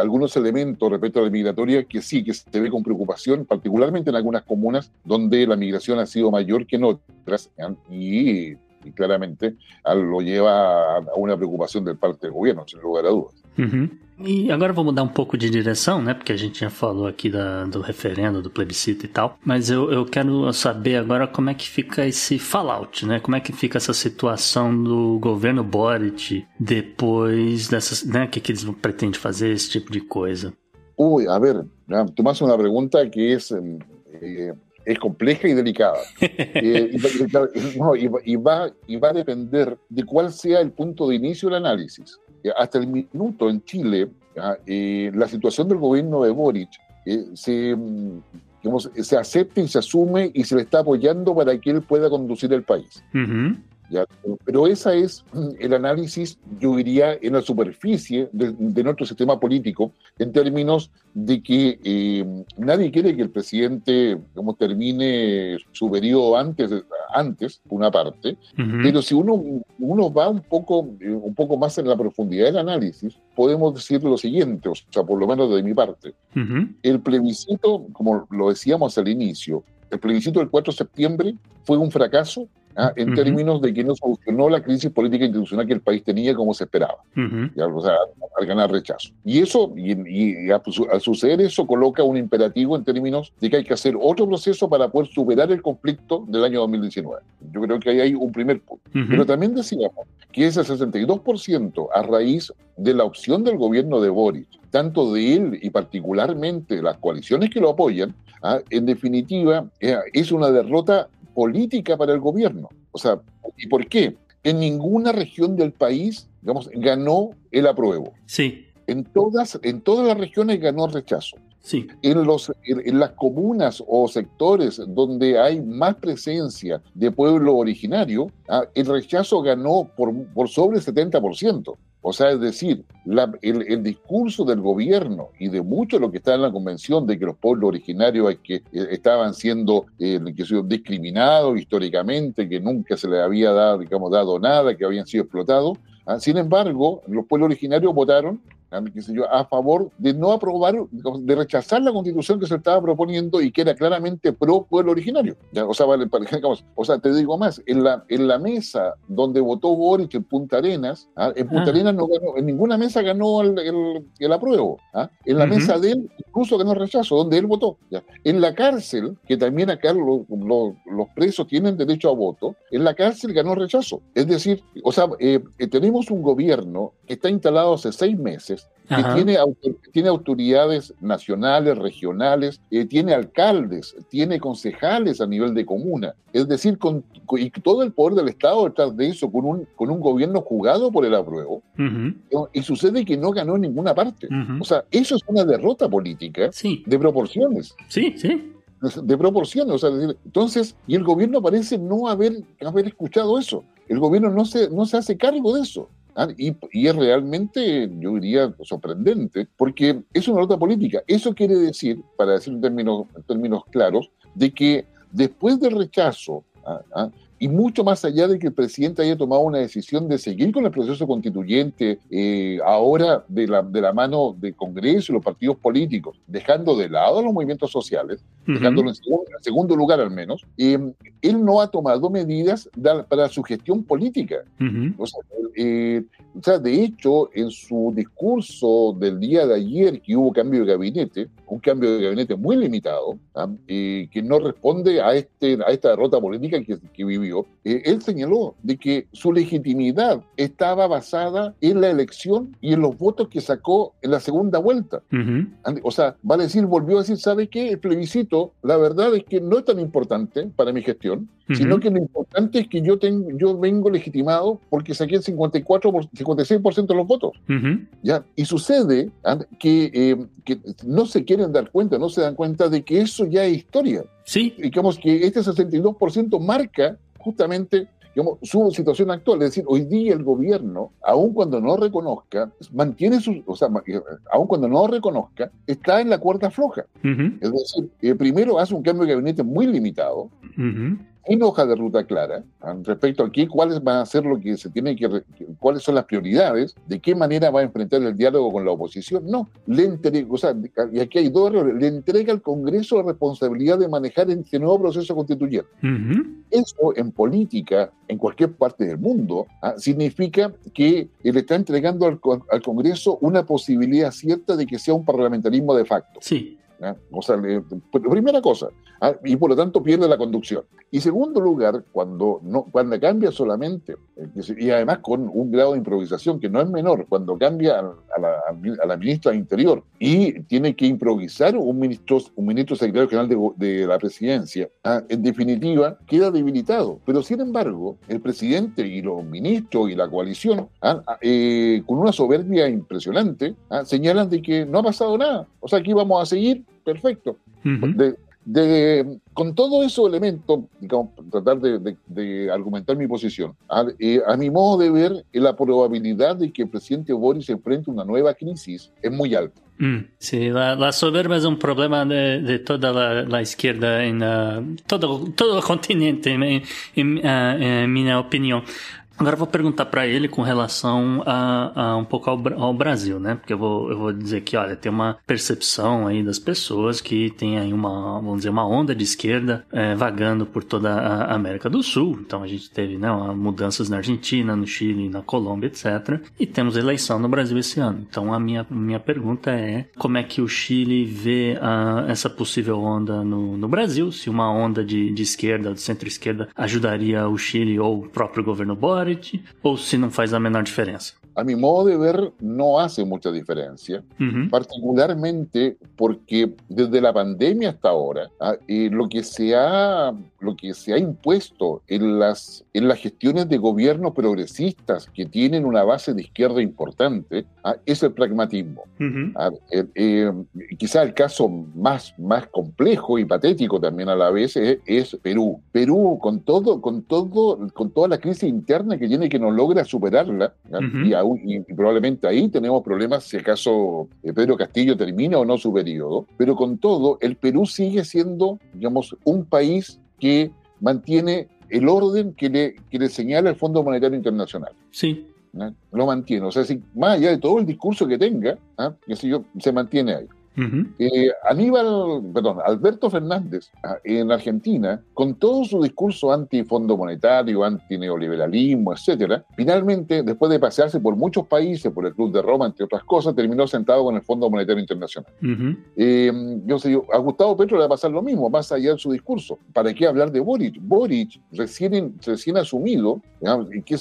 algunos elementos respecto a la migratoria que sí, que se ve con preocupación, particularmente en algunas comunas donde la migración ha sido mayor que en otras, y, claramente lo lleva a una preocupación del parte del gobierno, sin lugar a dudas. E agora vou mudar um pouco de direção, né? Porque a gente já falou aqui da, do referendo, do plebiscito e tal. Mas eu, eu quero saber agora como é que fica esse fallout, né? Como é que fica essa situação do governo Boric depois dessas, né? O que, que eles pretendem fazer, esse tipo de coisa? Uy, a ver, tú me haces una pregunta que es, eh, es compleja y delicada. <laughs> eh, y, no, y, y, va, y va a depender de cuál sea el punto de inicio del análisis. Eh, hasta el minuto en Chile, eh, la situación del gobierno de Boric eh, se, mm, se acepta y se asume y se le está apoyando para que él pueda conducir el país. Pero esa es mm, el análisis, yo diría, en la superficie de, nuestro sistema político, en términos de que eh, nadie quiere que el presidente como termine su periodo antes, antes una parte, pero si uno, uno va un poco, eh, un poco más en la profundidad del análisis, podemos decir lo siguiente, o sea, por lo menos de mi parte, el plebiscito, como lo decíamos al inicio, el plebiscito del 4 de septiembre fue un fracaso ¿ah? en términos de que no solucionó la crisis política institucional que el país tenía como se esperaba, o sea, al ganar rechazo. Y eso, y, al suceder eso, coloca un imperativo en términos de que hay que hacer otro proceso para poder superar el conflicto del año 2019. Yo creo que ahí hay un primer punto. Pero también decíamos que ese 62% a raíz de la opción del gobierno de Boris, tanto de él y particularmente las coaliciones que lo apoyan, ¿ah? en definitiva, eh, es una derrota política para el gobierno. O sea, ¿y por qué? En ninguna región del país, digamos, ganó el apruebo. Sí. En todas, en todas las regiones ganó el rechazo. Sí. En, los, en, las comunas o sectores donde hay más presencia de pueblo originario, ah, el rechazo ganó por, por sobre el 70%. O sea, es decir, el, discurso del gobierno y de mucho de lo que está en la convención de que los pueblos originarios que, eh, estaban siendo eh, discriminados históricamente, que nunca se les había dado, digamos, dado nada, que habían sido explotados. ¿ah? Sin embargo, los pueblos originarios votaron a favor de no aprobar, de rechazar la constitución que se estaba proponiendo y que era claramente pro pueblo originario. O sea, vale, <laughs> o sea, te digo más, en la, en la mesa donde votó Boric en Punta Arenas, ¿ah? en Punta Arenas no ganó, en ninguna mesa ganó el, el, apruebo. ¿ah? En la mesa de él incluso ganó rechazo, donde él votó. En la cárcel, que también acá los presos tienen derecho a voto, en la cárcel ganó rechazo. Es decir, o sea, eh, eh, tenemos un gobierno que está instalado hace seis meses, que tiene, tiene autoridades nacionales, regionales, eh, tiene alcaldes, tiene concejales a nivel de comuna. Es decir, con, y todo el poder del Estado detrás de eso, con un, con un gobierno jugado por el apruebo, y sucede que no ganó en ninguna parte. O sea, eso es una derrota política de proporciones. Sí, sí de proporciones. O sea, entonces, y el gobierno parece no haber, haber escuchado eso. El gobierno no se, no se hace cargo de eso. Ah, y, es realmente, yo diría, sorprendente, porque es una nota política. Eso quiere decir, para decir en términos, términos claros, de que después del rechazo ah, ah, y mucho más allá de que el presidente haya tomado una decisión de seguir con el proceso constituyente, eh, ahora de la, de la mano del Congreso y los partidos políticos, dejando de lado los movimientos sociales, dejándolo en segundo, lugar al menos, eh, él no ha tomado medidas para su gestión política. o sea, eh, o sea, de hecho, en su discurso del día de ayer que hubo cambio de gabinete, un cambio de gabinete muy limitado, ¿ah? eh, que no responde a, este, a esta derrota política que, que vivió, eh, él señaló de que su legitimidad estaba basada en la elección y en los votos que sacó en la segunda vuelta. O sea, vale decir, volvió a decir, ¿sabe qué? El plebiscito, la verdad es que no es tan importante para mi gestión, sino que lo importante es que yo, tengo, yo vengo legitimado porque saqué el 54, 56% de los votos. ¿ya? Y sucede que, eh, que no se quieren dar cuenta, no se dan cuenta de que eso ya es historia. Sí. Digamos que este 62% marca justamente digamos, su situación actual. Es decir, hoy día el gobierno, aun cuando no reconozca, mantiene su, o sea, eh, aun cuando no reconozca, está en la cuerda floja. Es decir, eh, primero hace un cambio de gabinete muy limitado, sin hoja de ruta clara respecto a qué, cuáles van a ser lo que se tiene que, cuáles son las prioridades, de qué manera va a enfrentar el diálogo con la oposición. No, le entrega, o sea, y aquí hay dos errores, le entrega al Congreso la responsabilidad de manejar este nuevo proceso constituyente. Eso en política, en cualquier parte del mundo, ¿ah? significa que le está entregando al, al Congreso una posibilidad cierta de que sea un parlamentarismo de facto. Sí. O sea, primera cosa, ¿ah? y por lo tanto pierde la conducción. Y segundo lugar, cuando, no, cuando cambia solamente, eh, y además con un grado de improvisación que no es menor, cuando cambia a la, a la ministra de Interior y tiene que improvisar un ministro, un ministro secretario general de, de la presidencia, ¿ah? en definitiva queda debilitado. Pero sin embargo, el presidente y los ministros y la coalición, ¿ah? eh, con una soberbia impresionante, señalan de que no ha pasado nada. O sea, aquí vamos a seguir perfecto. de, con todo esos elementos, digamos, tratar de, argumentar mi posición, a, eh, a, mi modo de ver, la probabilidad de que el presidente Boris enfrente una nueva crisis es muy alta. Mm, sí, la, soberbia es un problema de, toda la, izquierda en uh, todo, todo el <laughs> continente, en, en, uh, en mi opinión. Agora eu vou perguntar para ele com relação a, a um pouco ao, ao, Brasil, né? Porque eu vou, eu vou dizer que, olha, tem uma percepção aí das pessoas que tem aí uma, vamos dizer, uma onda de esquerda é, vagando por toda a América do Sul. Então a gente teve, né, mudanças na Argentina, no Chile, na Colômbia, etc. E temos eleição no Brasil esse ano. Então a minha, minha pergunta é como é que o Chile vê a, essa possível onda no, no Brasil? Se uma onda de, de esquerda, de centro-esquerda, ajudaria o Chile ou o próprio governo Boris o si no hace la menor diferencia? A mi modo de ver, no hace mucha diferencia, particularmente porque desde la pandemia hasta ahora, ah, eh, lo, que se ha, lo que se ha impuesto en las, en las gestiones de gobiernos progresistas que tienen una base de izquierda importante ah, es el pragmatismo. Ah, eh, eh, quizá el caso más, más complejo y patético también a la vez es, Perú. Perú, con, todo, con, todo, con toda la crisis interna que tiene que no logra superarla, y y, probablemente ahí tenemos problemas si acaso eh, Pedro Castillo termina o no su periodo, pero con todo, el Perú sigue siendo, digamos, un país que mantiene el orden que le, que le señala el Fondo Monetario Internacional. Sí. Lo mantiene. O sea, si, más allá de todo el discurso que tenga, ¿ah? yo, se mantiene ahí. Eh, Aníbal, perdón, Alberto Fernández ah, en Argentina, con todo su discurso anti-fondo monetario, anti-neoliberalismo, etcétera, finalmente, después de pasearse por muchos países, por el Club de Roma, entre otras cosas, terminó sentado con el Fondo Monetario Internacional. Eh, yo sé, a Gustavo Petro le va a pasar lo mismo, más allá de su discurso. ¿Para qué hablar de Boric? Boric, recién, recién asumido, que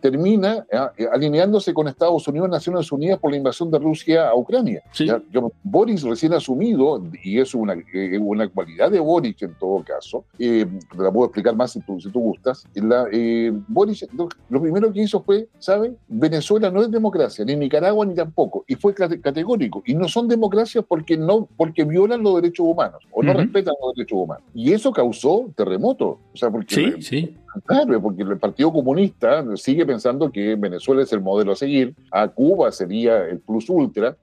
termina ah, alineándose con Estados Unidos, Naciones Unidas por la invasión de Rusia a Ucrania. Sí. Boris recién asumido, y es una, eh, una cualidad de Boris en todo caso, eh, la puedo explicar más si tú, si tú gustas, la, eh, Boris lo, primero que hizo fue, ¿sabe? Venezuela no es democracia, ni Nicaragua ni tampoco, y fue categórico, y no son democracias porque, no, porque violan los derechos humanos, o no respetan los derechos humanos. Y eso causó terremoto, o sea, porque... Sí, sí Claro, porque el Partido Comunista sigue pensando que Venezuela es el modelo a seguir, a Cuba sería el plus ultra,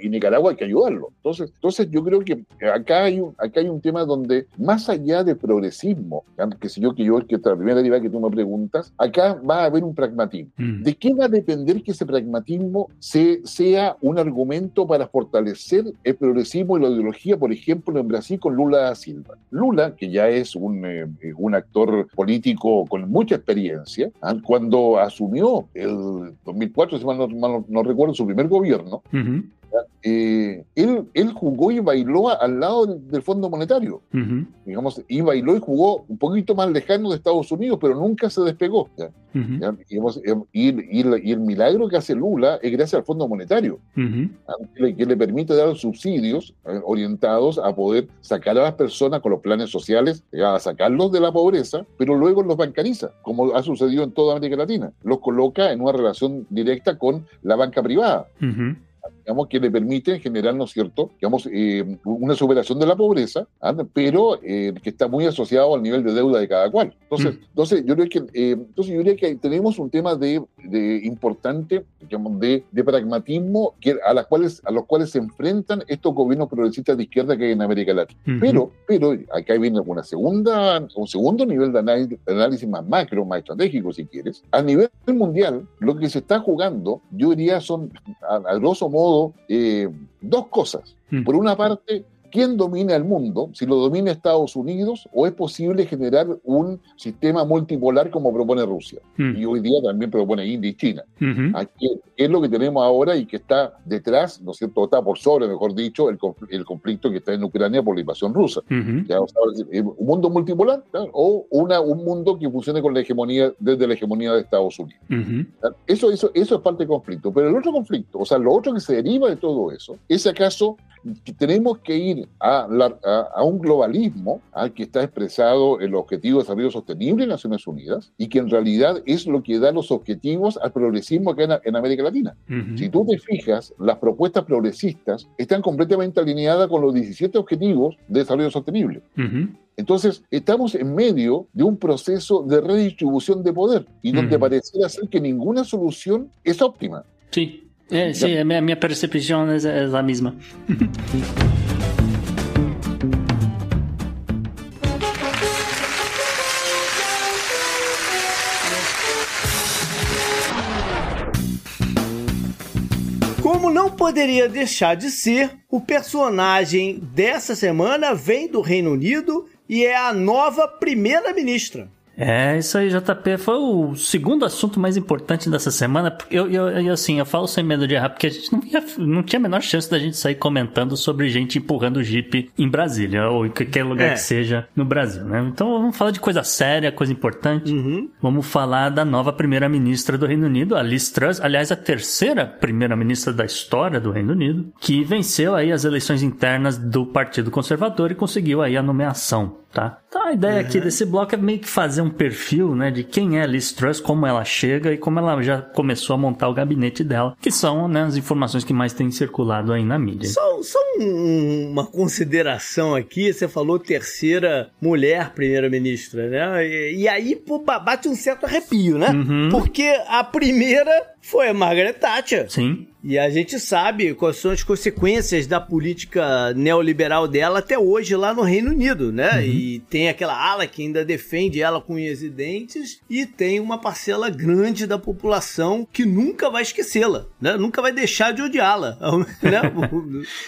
y Nicaragua hay que ayudarlo. Entonces, entonces yo creo que acá hay un, acá hay un tema donde, más allá de progresismo, que sé yo, que yo, que la primera deriva que tú me preguntas, acá va a haber un pragmatismo. Mm. ¿De qué va a depender que ese pragmatismo se, sea un argumento para fortalecer el progresismo y la ideología, por ejemplo, en Brasil con Lula da Silva? Lula, que ya es un, eh, un actor político con mucha experiencia, ¿ah? cuando asumió el 2004, si no, recuerdo, su primer gobierno, eh, él, él jugó y bailó al lado del, Fondo Monetario. Digamos, y bailó y jugó un poquito más lejano de Estados Unidos, pero nunca se despegó. eh, y, y el- y el milagro que hace Lula es gracias al Fondo Monetario, que, le, que le permite dar subsidios eh, orientados a poder sacar a las personas con los planes sociales, a sacarlos de la pobreza, pero luego los bancariza, como ha sucedido en toda América Latina. Los coloca en una relación directa con la banca privada. Digamos, que le permiten generar, ¿no es cierto?, digamos, eh, una superación de la pobreza, ¿ah? pero eh, que está muy asociado al nivel de deuda de cada cual. Entonces, Mm. entonces yo creo que, eh, entonces yo diría que tenemos un tema de, de importante, digamos, de, de pragmatismo que, a, las cuales, a los cuales se enfrentan estos gobiernos progresistas de izquierda que hay en América Latina. Pero, pero acá viene una segunda, un segundo nivel de análisis, de análisis más macro, más estratégico, si quieres. A nivel mundial, lo que se está jugando, yo diría, son, a, a grosso modo, eh, dos cosas. Mm. Por una parte, ¿quién domina el mundo? Si lo domina Estados Unidos, o es posible generar un sistema multipolar como propone Rusia. Mm. Y hoy día también propone India y China. Aquí, ¿Qué es lo que tenemos ahora y que está detrás, ¿no es cierto? Está por sobre, mejor dicho, el, el conflicto que está en Ucrania por la invasión rusa. Ujú. Ya, o sea, un mundo multipolar o una, un mundo que funcione con la hegemonía, desde la hegemonía de Estados Unidos. Eso, eso es parte del conflicto. Pero el otro conflicto, o sea, lo otro que se deriva de todo eso, es acaso que tenemos que ir a, la- a- a un globalismo ¿ah? que está expresado en los Objetivos de Desarrollo Sostenible de Naciones Unidas y que en realidad es lo que da los objetivos al progresismo acá en, en América Latina. Ujú. Si tú te fijas, las propuestas progresistas están completamente alineadas con los 17 Objetivos de Desarrollo Sostenible. Ujú. Entonces, estamos en medio de un proceso de redistribución de poder y donde Ujú. pareciera ser que ninguna solución es óptima. Sí. É, sim, a minha, minha percepção é, é a mesma. <laughs> Não poderia deixar de ser, o personagem dessa semana vem do Reino Unido e é a nova primeira-ministra. É, isso aí, JP, foi o segundo assunto mais importante dessa semana. Eu, eu, eu, assim, eu falo sem medo de errar, porque a gente não, ia, não tinha a menor chance da gente sair comentando sobre gente empurrando Jeep em Brasília, ou em qualquer lugar É. que seja no Brasil, né? Então vamos falar de coisa séria, coisa importante. Uhum. Vamos falar da nova primeira-ministra do Reino Unido, a Liz Truss, aliás, a terceira primeira-ministra da história do Reino Unido, que venceu aí as eleições internas do Partido Conservador e conseguiu aí a nomeação, tá? Então a ideia aqui desse bloco é meio que fazer um perfil, né, de quem é Liz Truss, como ela chega e como ela já começou a montar o gabinete dela, que são, né, as informações que mais têm circulado aí na mídia. Só, só um- uma consideração aqui, você falou terceira mulher primeira-ministra, né? E, e aí pô, ba- bate um certo arrepio, né? Uhum. Porque a primeira foi a Margaret Thatcher. Sim. E a gente sabe quais são as consequências da política neoliberal dela até hoje lá no Reino Unido, né? E tem aquela ala que ainda defende ela com unhas e dentes e tem uma parcela grande da população que nunca vai esquecê-la, né? Nunca vai deixar de odiá-la, <laughs> né?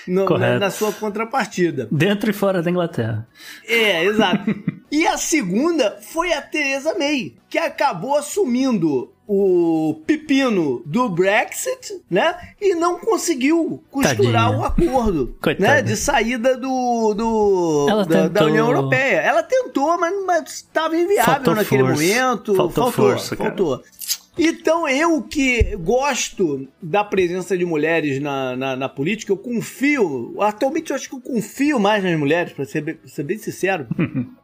Na, na sua contrapartida. Dentro e fora da Inglaterra. É, exato. e a segunda foi a Theresa May, que acabou assumindo o pepino do Brexit, né? E não conseguiu costurar Tadinha. o acordo, <laughs> Coitada. né? De saída do, do da, da. União Europeia. Ela tentou, mas estava inviável Faltou naquele força. momento. Faltou faltou, força, cara. Então, eu que gosto da presença de mulheres na, na, na política, eu confio. Atualmente, eu acho que eu confio mais nas mulheres, pra ser, ser bem sincero.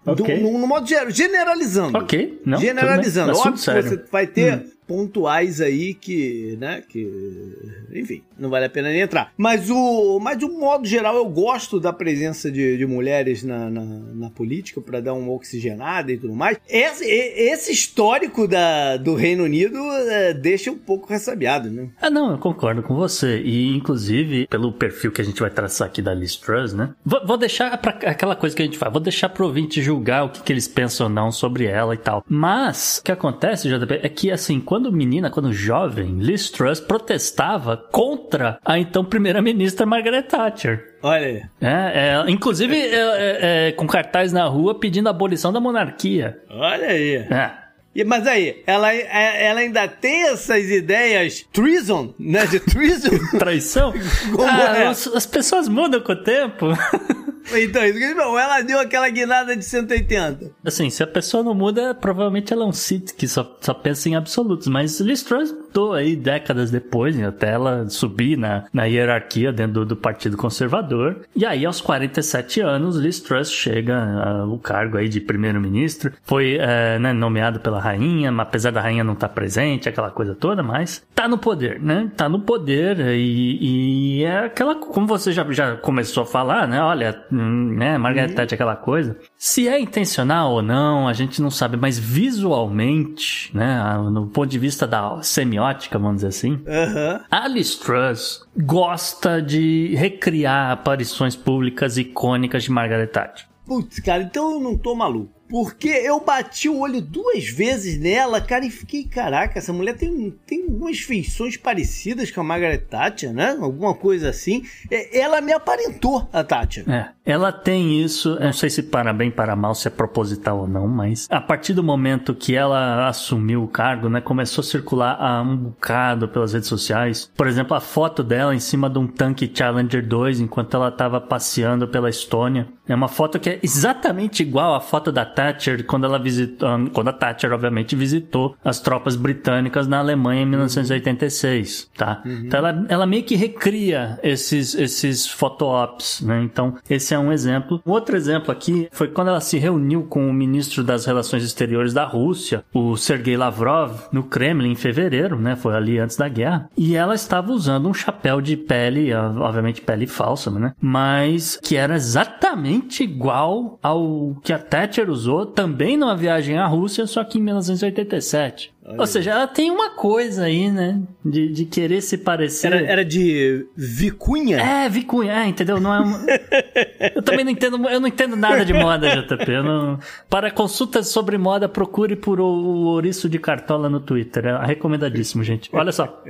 Ok. Do- no, no modo geral, generalizando. Ok, não, generalizando. Óbvio que você vai ter pontuais aí que, né, que, enfim, não vale a pena nem entrar. Mas o, mas de um modo geral, eu gosto da presença de, de mulheres na, na, na política para dar uma oxigenada e tudo mais. Esse, esse histórico da, do Reino Unido eh, deixa um pouco ressabiado, né? Ah, não, eu concordo com você. E, inclusive, pelo perfil que a gente vai traçar aqui da Liz Truss, né? Vou, vou deixar pra aquela coisa que a gente faz. Vou deixar pro ouvinte julgar o que, que eles pensam ou não sobre ela e tal. Mas, o que acontece, JP, é que, assim, quando menina, quando jovem, Liz Truss protestava contra a então primeira-ministra Margaret Thatcher. Olha aí. É, é, inclusive, <laughs> é, é, é, com cartaz na rua pedindo a abolição da monarquia. Olha aí. É. Mas aí, ela, é, ela ainda tem essas ideias treason, né? De treason? <laughs> Traição? Como ah, é? as, as pessoas mudam com o tempo. <laughs> Então, falou, ela deu aquela guinada de 180. Assim, se a pessoa não muda, provavelmente ela é um Sith que só, só pensa em absolutos. Mas Liz Truss mudou aí décadas depois, até ela subir na, na hierarquia dentro do, do Partido Conservador. E aí, aos 47 anos, Liz Truss chega ao cargo aí de primeiro-ministro. Foi é, né, nomeado pela rainha, apesar da rainha não estar presente, aquela coisa toda, mas tá no poder, né? Tá no poder e, e é aquela... Como você já, já começou a falar, né? Olha, né? Margaret Thatcher, aquela coisa. Se é intencional ou não, a gente não sabe, mas visualmente, né? No ponto de vista da semiótica, vamos dizer assim. Alice Truss gosta de recriar aparições públicas icônicas de Margaret Thatcher. Putz, cara, então eu não tô maluco. Porque eu bati o olho duas vezes nela, cara, e fiquei, caraca, essa mulher tem, tem umas feições parecidas com a Margaret Thatcher, né? Alguma coisa assim. É, Ela me aparentou a Thatcher. É, ela tem isso, eu não sei se para bem, para mal, se é proposital ou não, mas a partir do momento que ela assumiu o cargo, né, começou a circular ah, um bocado pelas redes sociais. Por exemplo, a foto dela em cima de um tanque Challenger 2 enquanto ela estava passeando pela Estônia. É uma foto que é exatamente igual à foto da Thatcher quando ela visitou, quando a Thatcher obviamente visitou as tropas britânicas na Alemanha em 1986, tá? Então ela, ela meio que recria esses esses foto-ops, né? Então esse é um exemplo. Outro exemplo aqui foi quando ela se reuniu com o ministro das Relações Exteriores da Rússia, o Sergei Lavrov, no Kremlin em fevereiro, né? Foi ali antes da guerra. E ela estava usando um chapéu de pele, ah, obviamente pele falsa, né? Mas que era exatamente igual ao que a Thatcher usou também numa viagem à Rússia, só que em 1987. Ou seja, ela tem uma coisa aí, né? De, de querer se parecer. Era, era de vicunha? É, vicunha, é, entendeu? Não é uma... <laughs> Eu também não entendo, eu não entendo nada de moda, <laughs> JP. Não... Para consultas sobre moda, procure por o Ouriço de Cartola no Twitter. É recomendadíssimo, gente. Olha só.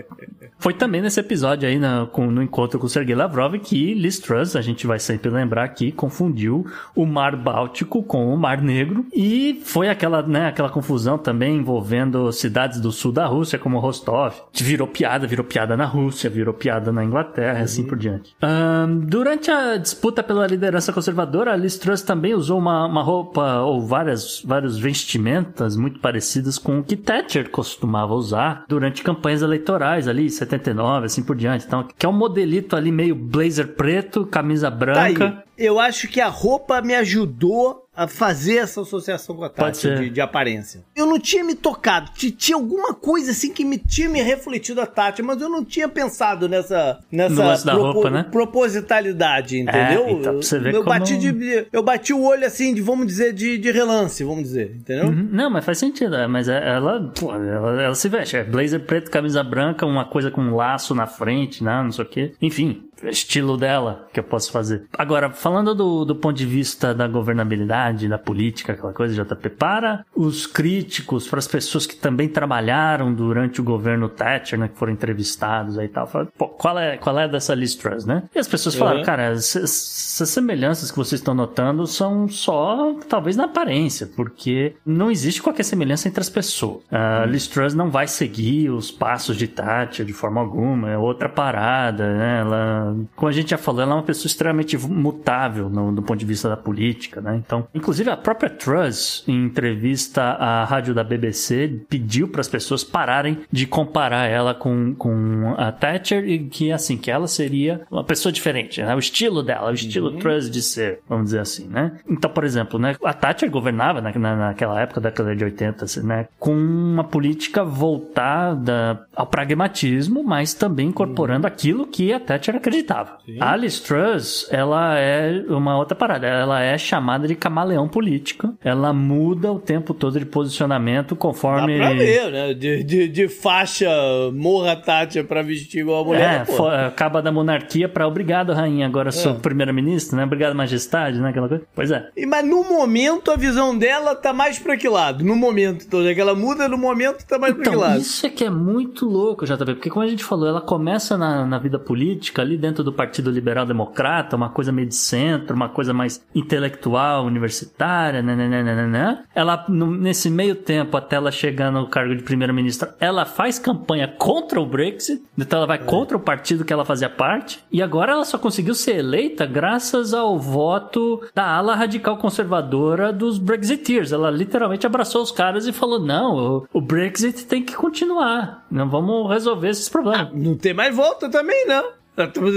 Foi também nesse episódio aí, na- com- no encontro com o Sergei Lavrov, que Liz Truss, a gente vai sempre lembrar aqui, confundiu o Mar Báltico com o Mar Negro. E foi aquela, né, aquela confusão também envolvendo cidades do sul da Rússia, como Rostov. que Virou piada, virou piada na Rússia, virou piada na Inglaterra, e assim por diante. Ahn, durante a disputa pela liderança conservadora, a Liz Truss também usou uma, uma roupa ou várias, várias vestimentas muito parecidas com o que Thatcher costumava usar durante campanhas eleitorais ali, 79, assim por diante. Então, que é um modelito ali meio blazer preto, camisa Tá branca. Eu acho que a roupa me ajudou a fazer essa associação com a ser. de, de aparência. Eu não tinha me tocado, Ti- tinha alguma coisa assim que me tinha me refletido a Thatcher, mas eu não tinha pensado nessa nessa da roupa, né? propositalidade, entendeu? É, então, você ver eu como- bati de eu bati o olho assim de vamos dizer de, de relance, vamos dizer, entendeu? Uhum. Não, mas faz sentido. é, Mas é- ela, pô, ela, ela se veste. É blazer preto, camisa branca, uma coisa com um laço na frente, né? Não sei o quê. Enfim, estilo dela que eu posso fazer. Agora, falando do, do ponto de vista da governabilidade, da política, aquela coisa, JP, para os críticos, para as pessoas que também trabalharam durante o governo Thatcher, né? Que foram entrevistados aí e tal. Falaram, pô, qual é, qual é dessa Liz Truss, né? E as pessoas falaram, Uhum. cara, essas semelhanças que vocês estão notando são só, talvez, na aparência, porque não existe qualquer semelhança entre as pessoas. A Liz Truss não vai seguir os passos de Thatcher de forma alguma, é outra parada, né? Ela, como a gente já falou, ela é uma pessoa extremamente mutável no, do ponto de vista da política, né? Então, inclusive a própria Truss, em entrevista à rádio da BBC, pediu para as pessoas pararem de comparar ela com, com a Thatcher e que, assim, que ela seria uma pessoa diferente, né? O estilo dela, o estilo Truss de ser, vamos dizer assim, né? Então, por exemplo, né? A Thatcher governava na, na- naquela época, década de 80, assim, né? Com uma política voltada ao pragmatismo, mas também incorporando aquilo que a Thatcher acreditava. A Alice Truss, ela é uma outra parada. Ela é chamada de camaleão político. Ela muda o tempo todo de posicionamento Dá conforme... pra ver, né? De, de, de faixa morra Thatcher pra vestir igual a mulher. É, fo- acaba da monarquia pra obrigado, rainha. Agora sou primeira-ministra, né? Obrigado, majestade, né? Aquela coisa. Pois é. E, Mas no momento a visão dela tá mais pra que lado? No momento, então, já que ela muda, no momento tá mais pra que Então, lado? isso é que é muito louco, JP, porque como a gente falou, ela começa na, na vida política ali dentro dentro do Partido Liberal Democrata, uma coisa meio de centro, uma coisa mais intelectual, universitária, né, né, né, né. Ela, nesse meio tempo, até ela chegar no cargo de primeira-ministra, ela faz campanha contra o Brexit, então ela vai contra o partido que ela fazia parte, e agora ela só conseguiu ser eleita graças ao voto da ala radical conservadora dos Brexiteers. Ela literalmente abraçou os caras e falou: não, o, o Brexit tem que continuar, não vamos resolver esses problemas. Ah, não tem mais volta também, não.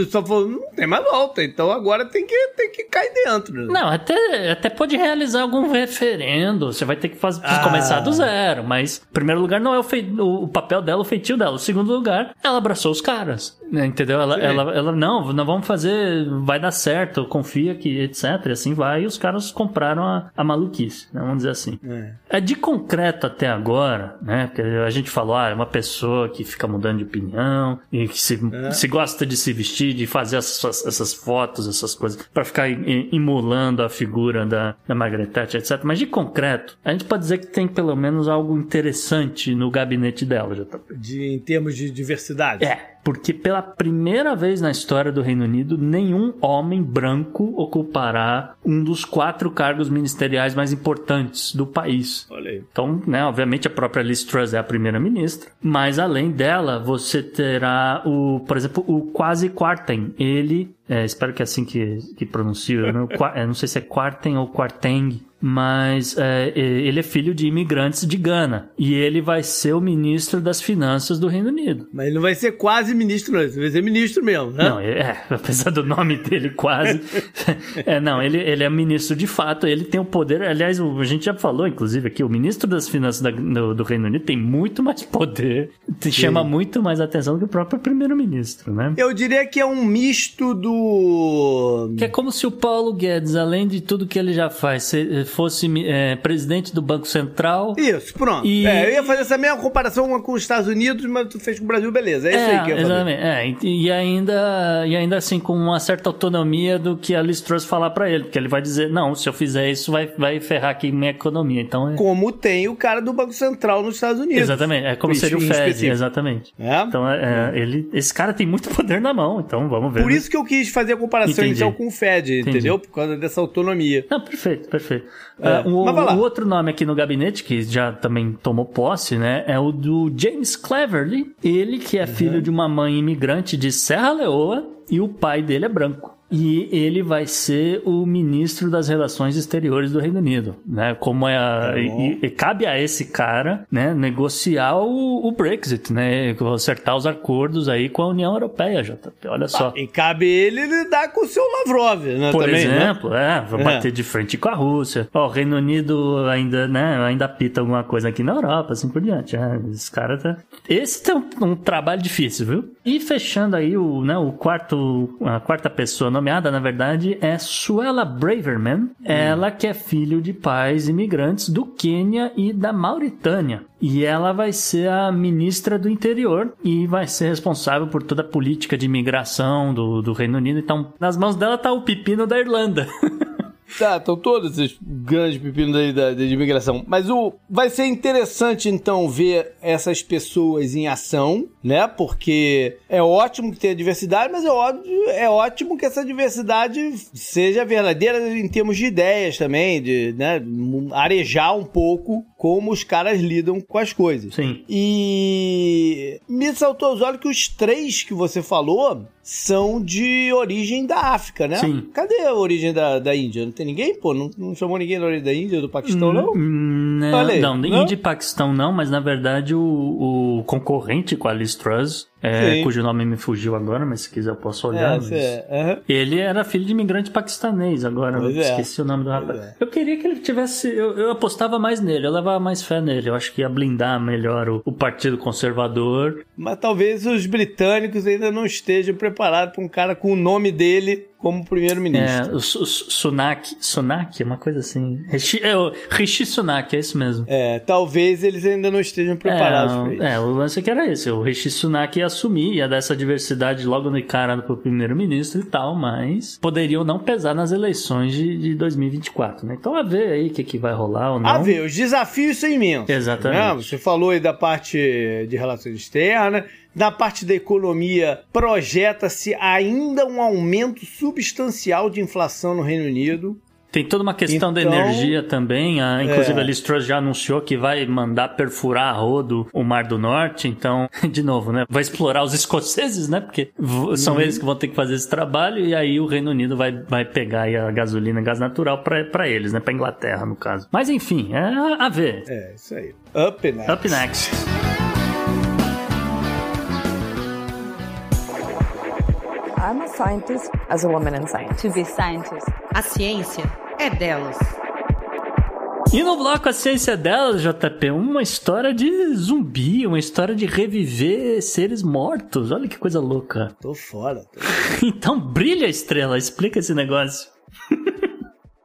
Só falou, não tem mais volta, então agora tem que, tem que cair dentro. Não, até, até pode realizar algum referendo, você vai ter que fazer, ah. começar do zero, mas em primeiro lugar não é o, fei, o, papel dela, o feitio dela. Em segundo lugar, ela abraçou os caras, né, entendeu? Ela, ela, ela, não, não vamos fazer, vai dar certo, confia que, etc, e assim vai, e os caras compraram a, a maluquice, né, vamos dizer assim. É. é de concreto até agora, né, porque a gente falou, ah, é uma pessoa que fica mudando de opinião, e que se, é. se gosta de se se vestir, de fazer essas, essas fotos, essas coisas, para ficar emulando a figura da, da Margaret Thatcher, etc. Mas de concreto, a gente pode dizer que tem pelo menos algo interessante no gabinete dela, já De, em termos de diversidade. É, porque pela primeira vez na história do Reino Unido, nenhum homem branco ocupará um dos quatro cargos ministeriais mais importantes do país. Então, né, obviamente a própria Liz Truss é a primeira-ministra, mas além dela, você terá o, por exemplo, o quase Quarten. Ele, é, espero que é assim que, que pronuncia, né? não sei se é Quarten ou Quarteng, mas é, ele é filho de imigrantes de Gana e ele vai ser o ministro das finanças do Reino Unido. Mas ele não vai ser quase ministro, não. Ele vai ser ministro mesmo, né? Não, é, <laughs> apesar do nome dele quase. <laughs> é, não, ele, ele é ministro de fato, ele tem o poder. Aliás, a gente já falou, inclusive, aqui, o ministro das finanças da, do, do, Reino Unido tem muito mais poder, chama muito mais atenção do que o próprio primeiro-ministro, né? Eu diria que é um misto do. Que é como se o Paulo Guedes, além de tudo que ele já faz, fosse é, presidente do Banco Central. Isso, pronto. E... É, eu ia fazer essa mesma comparação com os Estados Unidos, mas tu fez com o Brasil, beleza. É, é isso aí que eu exatamente. É, e, ainda, e ainda assim com uma certa autonomia do que a Liz Truss falar para ele, porque ele vai dizer, não, se eu fizer isso vai, vai ferrar aqui minha economia. Então, é... Como tem o cara do Banco Central nos Estados Unidos. Exatamente, é como seria o Fed, específico. exatamente. É? Então, é, ele, esse cara tem muito poder na mão, então vamos ver. Por isso que eu quis fazer a comparação inicial com o Fed, Entendi. entendeu? Por causa dessa autonomia. Não, perfeito, perfeito. É, um, o outro nome aqui no gabinete, que já também tomou posse, né, é o do James Cleverly. Ele que é uhum. filho de uma mãe imigrante de Serra Leoa e o pai dele é branco e ele vai ser o ministro das relações exteriores do Reino Unido, né? Como é a, é e, e, cabe a esse cara, né, negociar o, o, Brexit, né, acertar os acordos aí com a União Europeia, JP. Olha só. Ah, e cabe ele lidar com o seu Lavrov, né? Por também, né? exemplo, né? é, vai bater é. de frente com a Rússia. Ó, o Reino Unido ainda, né, ainda pita alguma coisa aqui na Europa, assim por diante. É, esse cara tá. Esse tem um, um trabalho difícil, viu? E fechando aí o, né, o quarto, a quarta pessoa nomeada, na verdade, é Suela Braverman. Hum. Ela que é filho de pais imigrantes do Quênia e da Mauritânia. E ela vai ser a ministra do interior e vai ser responsável por toda a política de imigração do, do Reino Unido. Então, nas mãos dela tá o pepino da Irlanda. <laughs> Tá, estão todos esses grandes pepinos aí da, de imigração. Mas o vai ser interessante então ver essas pessoas em ação, né? Porque é ótimo que tenha diversidade, mas é óbvio, é ótimo que essa diversidade seja verdadeira em termos de ideias também, de né, arejar um pouco como os caras lidam com as coisas. Sim. E me saltou aos olhos que os três que você falou são de origem da África, né? Sim. Cadê a origem da, da Índia? Não tem ninguém? Pô, não, não chamou ninguém da origem da Índia, do Paquistão, não? Hum, não, não, não, Índia e Paquistão não, mas na verdade o, o concorrente com a Liz Truss é, cujo nome me fugiu agora, mas se quiser eu posso olhar. É, mas... é. Uhum. Ele era filho de imigrante paquistanês, agora é. esqueci o nome do rapaz. É. Eu queria que ele tivesse. Eu, eu, apostava mais nele, eu levava mais fé nele. Eu acho que ia blindar melhor o, o Partido Conservador. Mas talvez os britânicos ainda não estejam preparados para um cara com o nome dele como primeiro-ministro. É, o, o Sunak, Sunak, uma coisa assim. Rishi, é, o Rishi Sunak, é isso mesmo. É, talvez eles ainda não estejam preparados é, para isso. É, o lance que era esse, o Rishi Sunak ia assumir, ia dar essa diversidade logo no encarado pro primeiro-ministro e tal, mas poderiam não pesar nas eleições de, de 2024, né? Então a ver aí o que, que vai rolar ou não. A ver, os desafios são imensos. Exatamente. Né? Você falou aí da parte de relações externas, na parte da economia, projeta-se ainda um aumento substancial de inflação no Reino Unido. Tem toda uma questão Então, da energia também. A, inclusive, é. a Liz Truss já anunciou que vai mandar perfurar a rodo o Mar do Norte. Então, <laughs> de novo, né? Vai explorar os escoceses, né? Porque são Uhum. eles que vão ter que fazer esse trabalho. E aí o Reino Unido vai, vai pegar a gasolina e gás natural pra eles, né? Pra Inglaterra, no caso. Mas enfim, é a ver. É, isso aí. Up next. Up next. I'm a scientist as a woman in science. To be scientist. A ciência é delas. E no bloco A Ciência Delas, JP, uma história de zumbi, uma história de reviver seres mortos. Olha que coisa louca. Tô fora. Tô... <laughs> Então brilha, estrela, explica esse negócio. <laughs>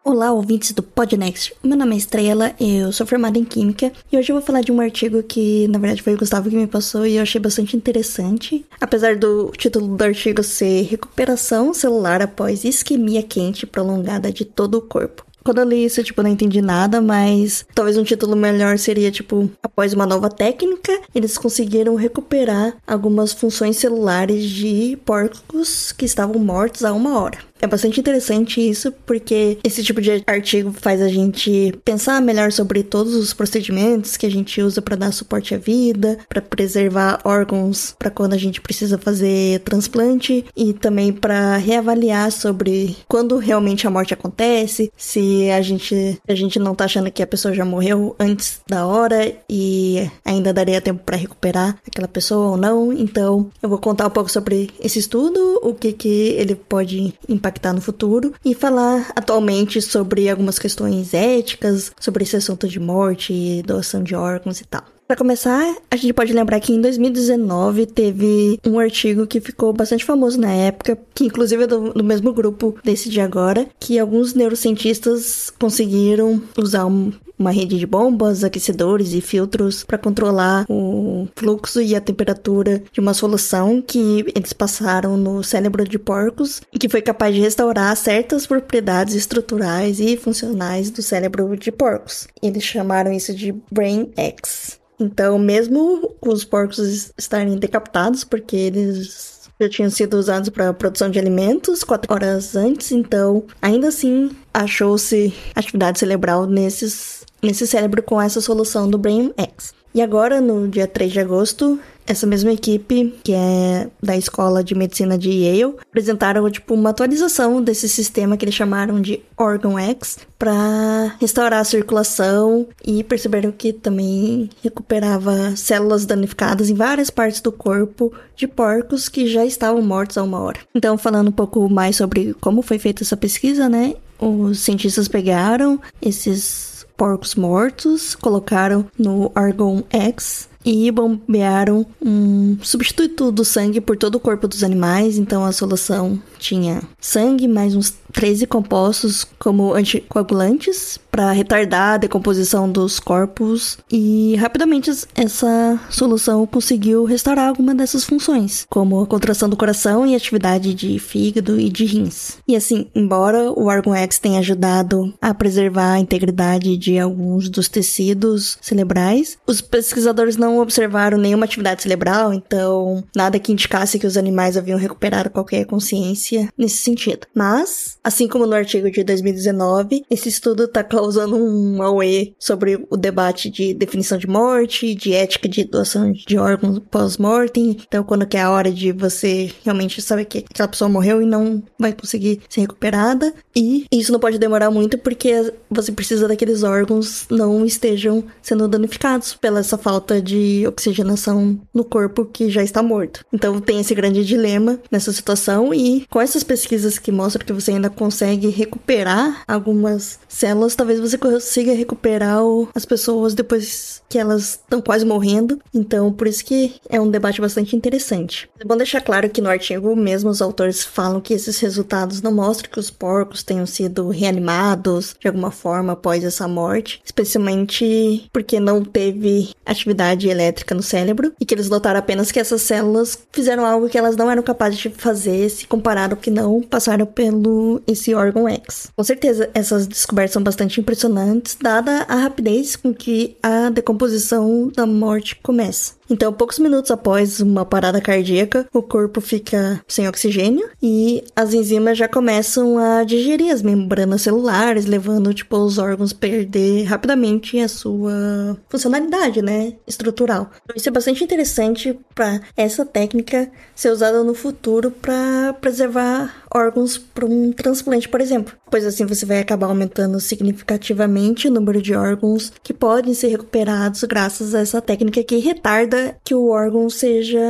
Olá, ouvintes do Podnext. Meu nome é Estrela, eu sou formada em Química e hoje eu vou falar de um artigo que, na verdade, foi o Gustavo que me passou e eu achei bastante interessante. Apesar do título do artigo ser Recuperação celular após isquemia quente prolongada de todo o corpo. Quando eu li isso, tipo, não entendi nada, mas talvez um título melhor seria, tipo, após uma nova técnica, eles conseguiram recuperar algumas funções celulares de porcos que estavam mortos há uma hora. É bastante interessante isso, porque esse tipo de artigo faz a gente pensar melhor sobre todos os procedimentos que a gente usa para dar suporte à vida, para preservar órgãos para quando a gente precisa fazer transplante e também para reavaliar sobre quando realmente a morte acontece, se a gente a gente não tá achando que a pessoa já morreu antes da hora e ainda daria tempo para recuperar aquela pessoa ou não. Então, eu vou contar um pouco sobre esse estudo, o que que ele pode impactar no futuro e falar atualmente sobre algumas questões éticas, sobre esse assunto de morte, doação de órgãos e tal. Para começar, a gente pode lembrar que em 2019 teve um artigo que ficou bastante famoso na época, que inclusive é do, do mesmo grupo desse de agora, que alguns neurocientistas conseguiram usar um, uma rede de bombas, aquecedores e filtros para controlar o fluxo e a temperatura de uma solução que eles passaram no cérebro de porcos e que foi capaz de restaurar certas propriedades estruturais e funcionais do cérebro de porcos. Eles chamaram isso de Brain X. Então, mesmo os porcos estarem decapitados, porque eles já tinham sido usados para produção de alimentos quatro horas antes, então ainda assim achou-se atividade cerebral nesses, nesse cérebro com essa solução do Brain X. E agora, no dia 3 de agosto, essa mesma equipe, que é da Escola de Medicina de Yale, apresentaram tipo uma atualização desse sistema que eles chamaram de Organ X para restaurar a circulação e perceberam que também recuperava células danificadas em várias partes do corpo de porcos que já estavam mortos há uma hora. Então, falando um pouco mais sobre como foi feita essa pesquisa, né? Os cientistas pegaram esses porcos mortos, colocaram no Argon X e bombearam um substituto do sangue por todo o corpo dos animais. Então a solução tinha sangue mais uns 13 compostos como anticoagulantes para retardar a decomposição dos corpos e rapidamente essa solução conseguiu restaurar alguma dessas funções, como a contração do coração e atividade de fígado e de rins. E assim, embora o Argon X tenha ajudado a preservar a integridade de alguns dos tecidos cerebrais, os pesquisadores não observaram nenhuma atividade cerebral, então nada que indicasse que os animais haviam recuperado qualquer consciência nesse sentido. Mas, assim como no artigo de 2019, esse estudo está causando um auê sobre o debate de definição de morte, de ética de doação de órgãos pós-mortem. Então, quando que é a hora de você realmente saber que aquela pessoa morreu e não vai conseguir ser recuperada. E isso não pode demorar muito porque você precisa daqueles órgãos não estejam sendo danificados pela essa falta de oxigenação no corpo que já está morto. Então tem esse grande dilema nessa situação e com essas pesquisas que mostram que você ainda consegue recuperar algumas células, talvez você consiga recuperar as pessoas depois que elas estão quase morrendo. Então, por isso que é um debate bastante interessante. É bom deixar claro que no artigo mesmo os autores falam que esses resultados não mostram que os porcos tenham sido reanimados de alguma forma após essa morte, especialmente porque não teve atividade elétrica no cérebro e que eles notaram apenas que essas células fizeram algo que elas não eram capazes de fazer se comparado que não passaram pelo esse órgão X. Com certeza essas descobertas são bastante impressionantes dada a rapidez com que a decomposição da morte começa. Então, poucos minutos após uma parada cardíaca, o corpo fica sem oxigênio e as enzimas já começam a digerir as membranas celulares, levando tipo os órgãos a perder rapidamente a sua funcionalidade, né, estrutural. Então, isso é bastante interessante para essa técnica ser usada no futuro para preservar órgãos para um transplante, por exemplo. Pois assim você vai acabar aumentando significativamente o número de órgãos que podem ser recuperados graças a essa técnica que retarda que o órgão seja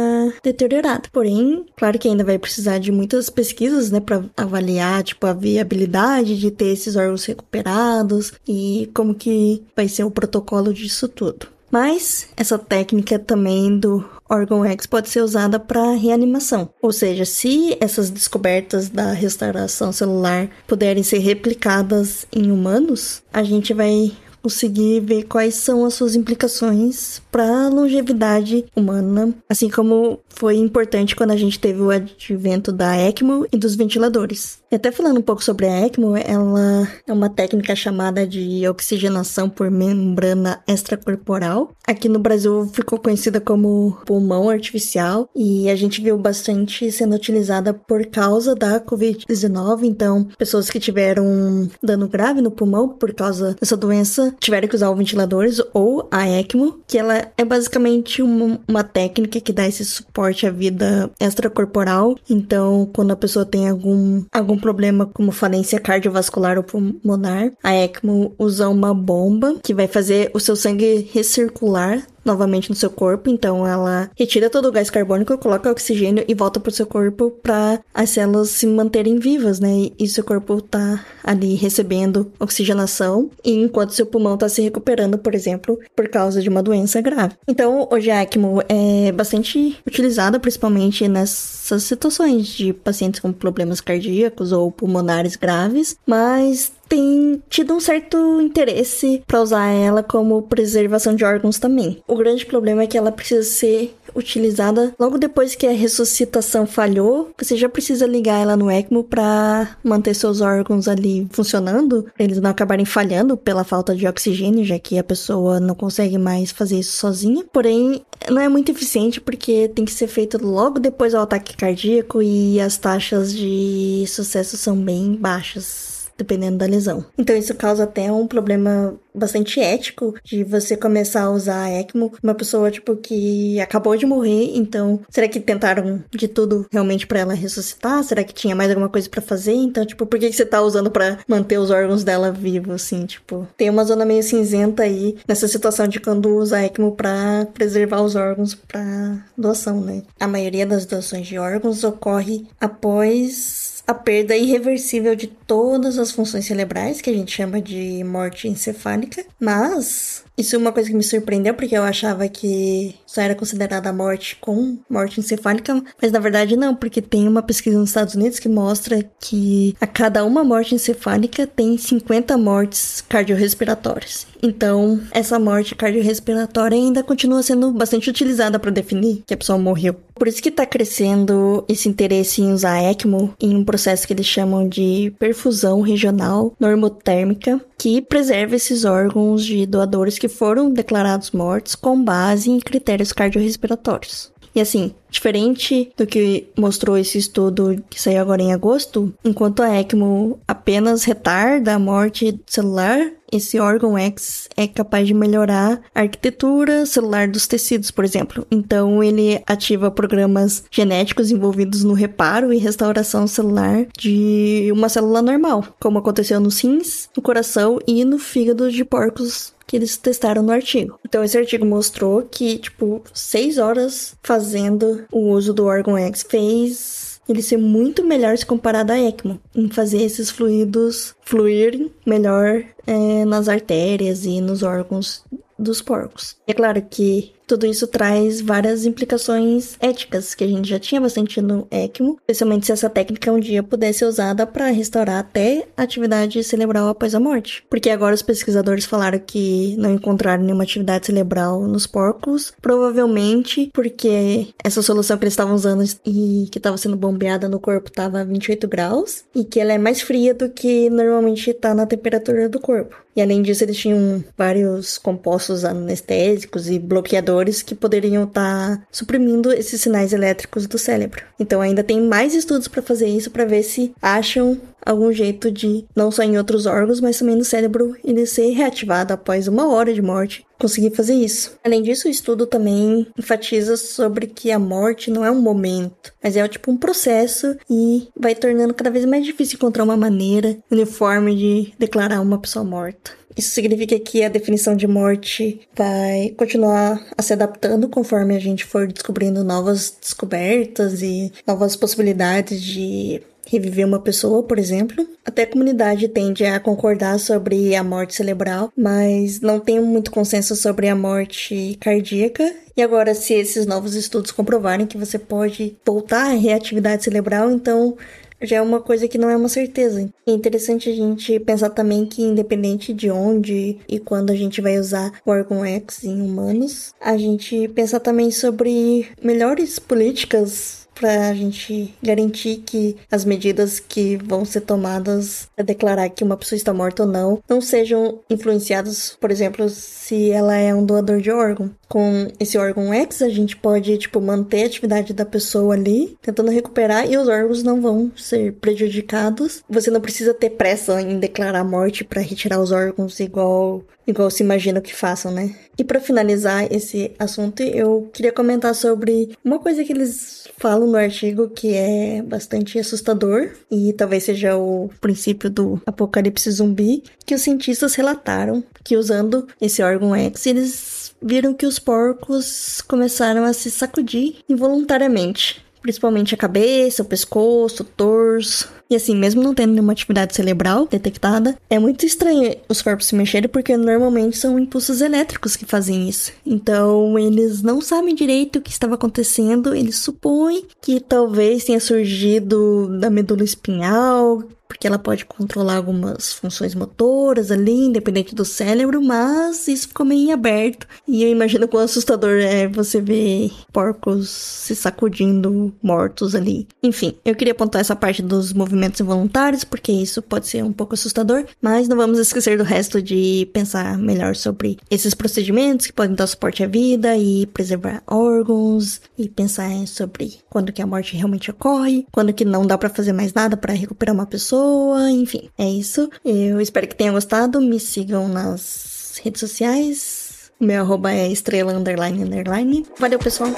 deteriorado. Porém, claro que ainda vai precisar de muitas pesquisas, né, para avaliar tipo a viabilidade de ter esses órgãos recuperados e como que vai ser o protocolo disso tudo. Mas essa técnica também do órgão X pode ser usada para reanimação. Ou seja, se essas descobertas da restauração celular puderem ser replicadas em humanos, a gente vai conseguir ver quais são as suas implicações para a longevidade humana, assim como foi importante quando a gente teve o advento da ECMO e dos ventiladores. E até falando um pouco sobre a ECMO, ela é uma técnica chamada de oxigenação por membrana extracorporal. Aqui no Brasil ficou conhecida como pulmão artificial e a gente viu bastante sendo utilizada por causa da Covid-19. Então, pessoas que tiveram dano grave no pulmão por causa dessa doença tiveram que usar o ventiladores ou a ECMO, que ela é basicamente uma, uma técnica que dá esse suporte à vida extracorporal. Então, quando a pessoa tem algum, algum problema como falência cardiovascular ou pulmonar, a ECMO usa uma bomba que vai fazer o seu sangue recircular novamente no seu corpo, então ela retira todo o gás carbônico, coloca oxigênio e volta pro seu corpo para as células se manterem vivas, né? E seu corpo tá ali recebendo oxigenação e enquanto seu pulmão tá se recuperando, por exemplo, por causa de uma doença grave. Então, a ECMO é bastante utilizada principalmente nessas situações de pacientes com problemas cardíacos ou pulmonares graves, mas tem tido um certo interesse para usar ela como preservação de órgãos também. O grande problema é que ela precisa ser utilizada logo depois que a ressuscitação falhou, você já precisa ligar ela no ECMO para manter seus órgãos ali funcionando, eles não acabarem falhando pela falta de oxigênio, já que a pessoa não consegue mais fazer isso sozinha. Porém, não é muito eficiente porque tem que ser feito logo depois do ataque cardíaco e as taxas de sucesso são bem baixas dependendo da lesão. Então isso causa até um problema bastante ético de você começar a usar a ECMO uma pessoa tipo que acabou de morrer, então será que tentaram de tudo realmente para ela ressuscitar? Será que tinha mais alguma coisa para fazer? Então, tipo, por que que você tá usando para manter os órgãos dela vivos assim, tipo? Tem uma zona meio cinzenta aí nessa situação de quando usa a ECMO para preservar os órgãos para doação, né? A maioria das doações de órgãos ocorre após a perda irreversível de todas as funções cerebrais, que a gente chama de morte encefálica, mas isso é uma coisa que me surpreendeu, porque eu achava que só era considerada morte com morte encefálica, mas na verdade não, porque tem uma pesquisa nos Estados Unidos que mostra que a cada uma morte encefálica tem 50 mortes cardiorrespiratórias. Então, essa morte cardiorrespiratória ainda continua sendo bastante utilizada para definir que a pessoa morreu. Por isso que está crescendo esse interesse em usar ECMO em um processo que eles chamam de perfusão regional normotérmica, que preserva esses órgãos de doadores que foram declarados mortos com base em critérios cardiorrespiratórios. E assim, diferente do que mostrou esse estudo que saiu agora em agosto, enquanto a ECMO apenas retarda a morte celular, esse órgão X é capaz de melhorar a arquitetura celular dos tecidos, por exemplo. Então, ele ativa programas genéticos envolvidos no reparo e restauração celular de uma célula normal, como aconteceu nos rins, no coração e no fígado de porcos que eles testaram no artigo. Então esse artigo mostrou que, tipo, seis horas fazendo o uso do órgão X fez ele ser muito melhor se comparado à ECMO, em fazer esses fluidos fluírem melhor é, nas artérias e nos órgãos dos porcos. É claro que tudo isso traz várias implicações éticas que a gente já tinha bastante no ECMO, especialmente se essa técnica um dia pudesse ser usada para restaurar até atividade cerebral após a morte. Porque agora os pesquisadores falaram que não encontraram nenhuma atividade cerebral nos porcos, provavelmente porque essa solução que eles estavam usando e que estava sendo bombeada no corpo estava a 28 graus e que ela é mais fria do que normalmente está na temperatura do corpo. E além disso, eles tinham vários compostos anestésicos e bloqueadores que poderiam estar tá suprimindo esses sinais elétricos do cérebro. Então ainda tem mais estudos para fazer isso para ver se acham algum jeito de, não só em outros órgãos, mas também no cérebro, ele ser reativado após uma hora de morte. Conseguir fazer isso. Além disso, o estudo também enfatiza sobre que a morte não é um momento, mas é tipo um processo e vai tornando cada vez mais difícil encontrar uma maneira uniforme de declarar uma pessoa morta. Isso significa que a definição de morte vai continuar a se adaptando conforme a gente for descobrindo novas descobertas e novas possibilidades de reviver uma pessoa, por exemplo. Até a comunidade tende a concordar sobre a morte cerebral, mas não tem muito consenso sobre a morte cardíaca. E agora, se esses novos estudos comprovarem que você pode voltar à reatividade cerebral, então já é uma coisa que não é uma certeza. É interessante a gente pensar também que, independente de onde e quando a gente vai usar o órgão X em humanos, a gente pensar também sobre melhores políticas para a gente garantir que as medidas que vão ser tomadas para declarar que uma pessoa está morta ou não não sejam influenciadas, por exemplo, se ela é um doador de órgão. Com esse órgão X, a gente pode, tipo, manter a atividade da pessoa ali, tentando recuperar, e os órgãos não vão ser prejudicados. Você não precisa ter pressa em declarar a morte para retirar os órgãos igual igual se imagina que façam, né? E para finalizar esse assunto, eu queria comentar sobre uma coisa que eles falam no artigo que é bastante assustador e talvez seja o princípio do apocalipse zumbi, que os cientistas relataram que usando esse órgão X, eles viram que os porcos começaram a se sacudir involuntariamente principalmente a cabeça, o pescoço, o torso. E assim, mesmo não tendo nenhuma atividade cerebral detectada, é muito estranho os corpos se mexerem porque normalmente são impulsos elétricos que fazem isso. Então, eles não sabem direito o que estava acontecendo, eles supõem que talvez tenha surgido da medula espinhal, porque ela pode controlar algumas funções motoras ali, independente do cérebro, mas isso ficou meio aberto. E eu imagino quão assustador é você ver porcos se sacudindo mortos ali. Enfim, eu queria apontar essa parte dos movimentos involuntários, porque isso pode ser um pouco assustador, mas não vamos esquecer do resto de pensar melhor sobre esses procedimentos que podem dar suporte à vida e preservar órgãos, e pensar sobre quando que a morte realmente ocorre, quando que não dá para fazer mais nada para recuperar uma pessoa pessoa, enfim, é isso. Eu espero que tenham gostado. Me sigam nas redes sociais. Meu arroba é estrela underline underline. Valeu, pessoal.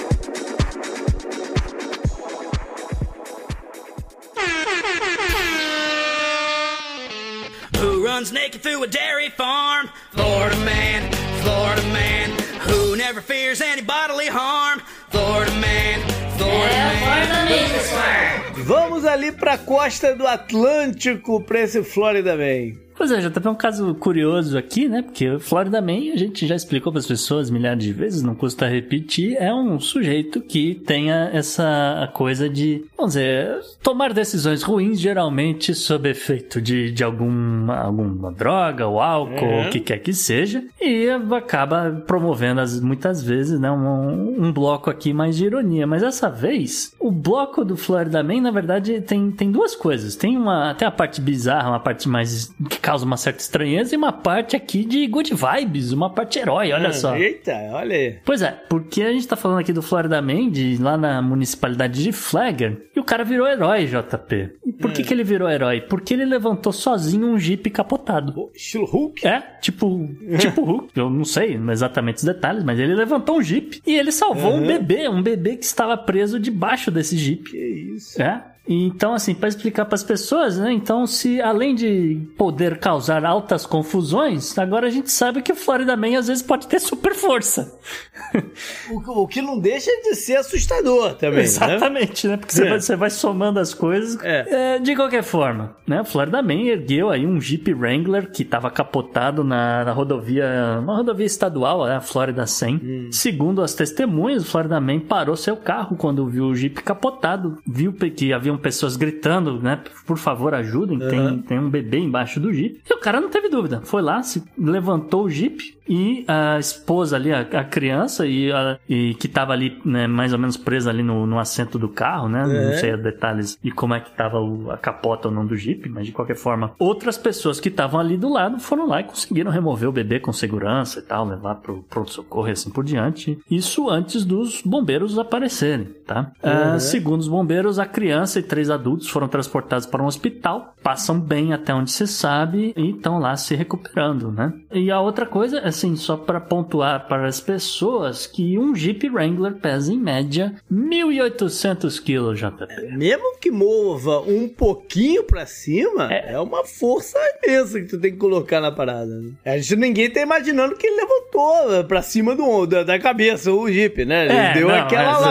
Who runs naked through a dairy farm? Florida man, Florida man. Who never fears any bodily harm? Florida man, Florida é, man. Vamos ali pra costa do Atlântico pra esse Florida Man. Pois é, já tá um caso curioso aqui, né? Porque Florida Man, a gente já explicou para as pessoas milhares de vezes, não custa repetir, é um sujeito que tenha essa coisa de, vamos dizer, tomar decisões ruins, geralmente sob efeito de, de alguma, alguma droga ou álcool, é. o que quer que seja, e acaba promovendo as, muitas vezes, né, um, um bloco aqui mais de ironia. Mas dessa vez, o bloco do Florida Man, na verdade, tem, tem duas coisas. Tem uma, tem a parte bizarra, uma parte mais causa uma certa estranheza e uma parte aqui de good vibes, uma parte herói, olha ah, só. Eita, olha aí. Pois é, porque a gente tá falando aqui do Florida Man, de, lá na municipalidade de Flagler, e o cara virou herói, JP. E por que, hum. que ele virou herói? Porque ele levantou sozinho um Jeep capotado. estilo Hulk? É, tipo, tipo <laughs> Hulk. Eu não sei exatamente os detalhes, mas ele levantou um Jeep e ele salvou uhum. um bebê, um bebê que estava preso debaixo desse Jeep. Que isso. É. Então, assim, para explicar para as pessoas, né? Então, se além de poder causar altas confusões, agora a gente sabe que o Florida Man às vezes pode ter super força. O, o que não deixa de ser assustador também. Exatamente, né? Porque você, É. vai, você vai somando as coisas. É. É, de qualquer forma, né? O Florida Man ergueu aí um Jeep Wrangler que estava capotado na, na rodovia, uma rodovia estadual, né? a Florida 100. Segundo as testemunhas, o Florida Man parou seu carro quando viu o Jeep capotado, viu que pessoas gritando, né? Por favor, ajudem, tem, tem um bebê embaixo do Jeep. E o cara não teve dúvida, foi lá, se levantou o Jeep e a esposa ali, a, a criança, e, a- e que tava ali, né, mais ou menos presa ali no, no assento do carro, né? Não É. sei os detalhes e como é que tava o- a capota ou não do Jeep, mas de qualquer forma, outras pessoas que estavam ali do lado foram lá e conseguiram remover o bebê com segurança e tal, levar pro pronto-socorro e assim por diante. Isso antes dos bombeiros aparecerem, tá? Ah, segundo os bombeiros, a criança e três adultos foram transportados para um hospital, passam bem até onde se sabe e estão lá se recuperando, né? E a outra coisa, assim, só para pontuar para as pessoas, que um Jeep Wrangler pesa em média 1.800 quilos, JP. Mesmo que mova um pouquinho pra cima, é. uma força imensa que tu tem que colocar na parada. né? A gente ninguém tá imaginando que ele levantou eh, pra cima do, da, da cabeça o Jeep, né? Ele É, deu não, aquela mas-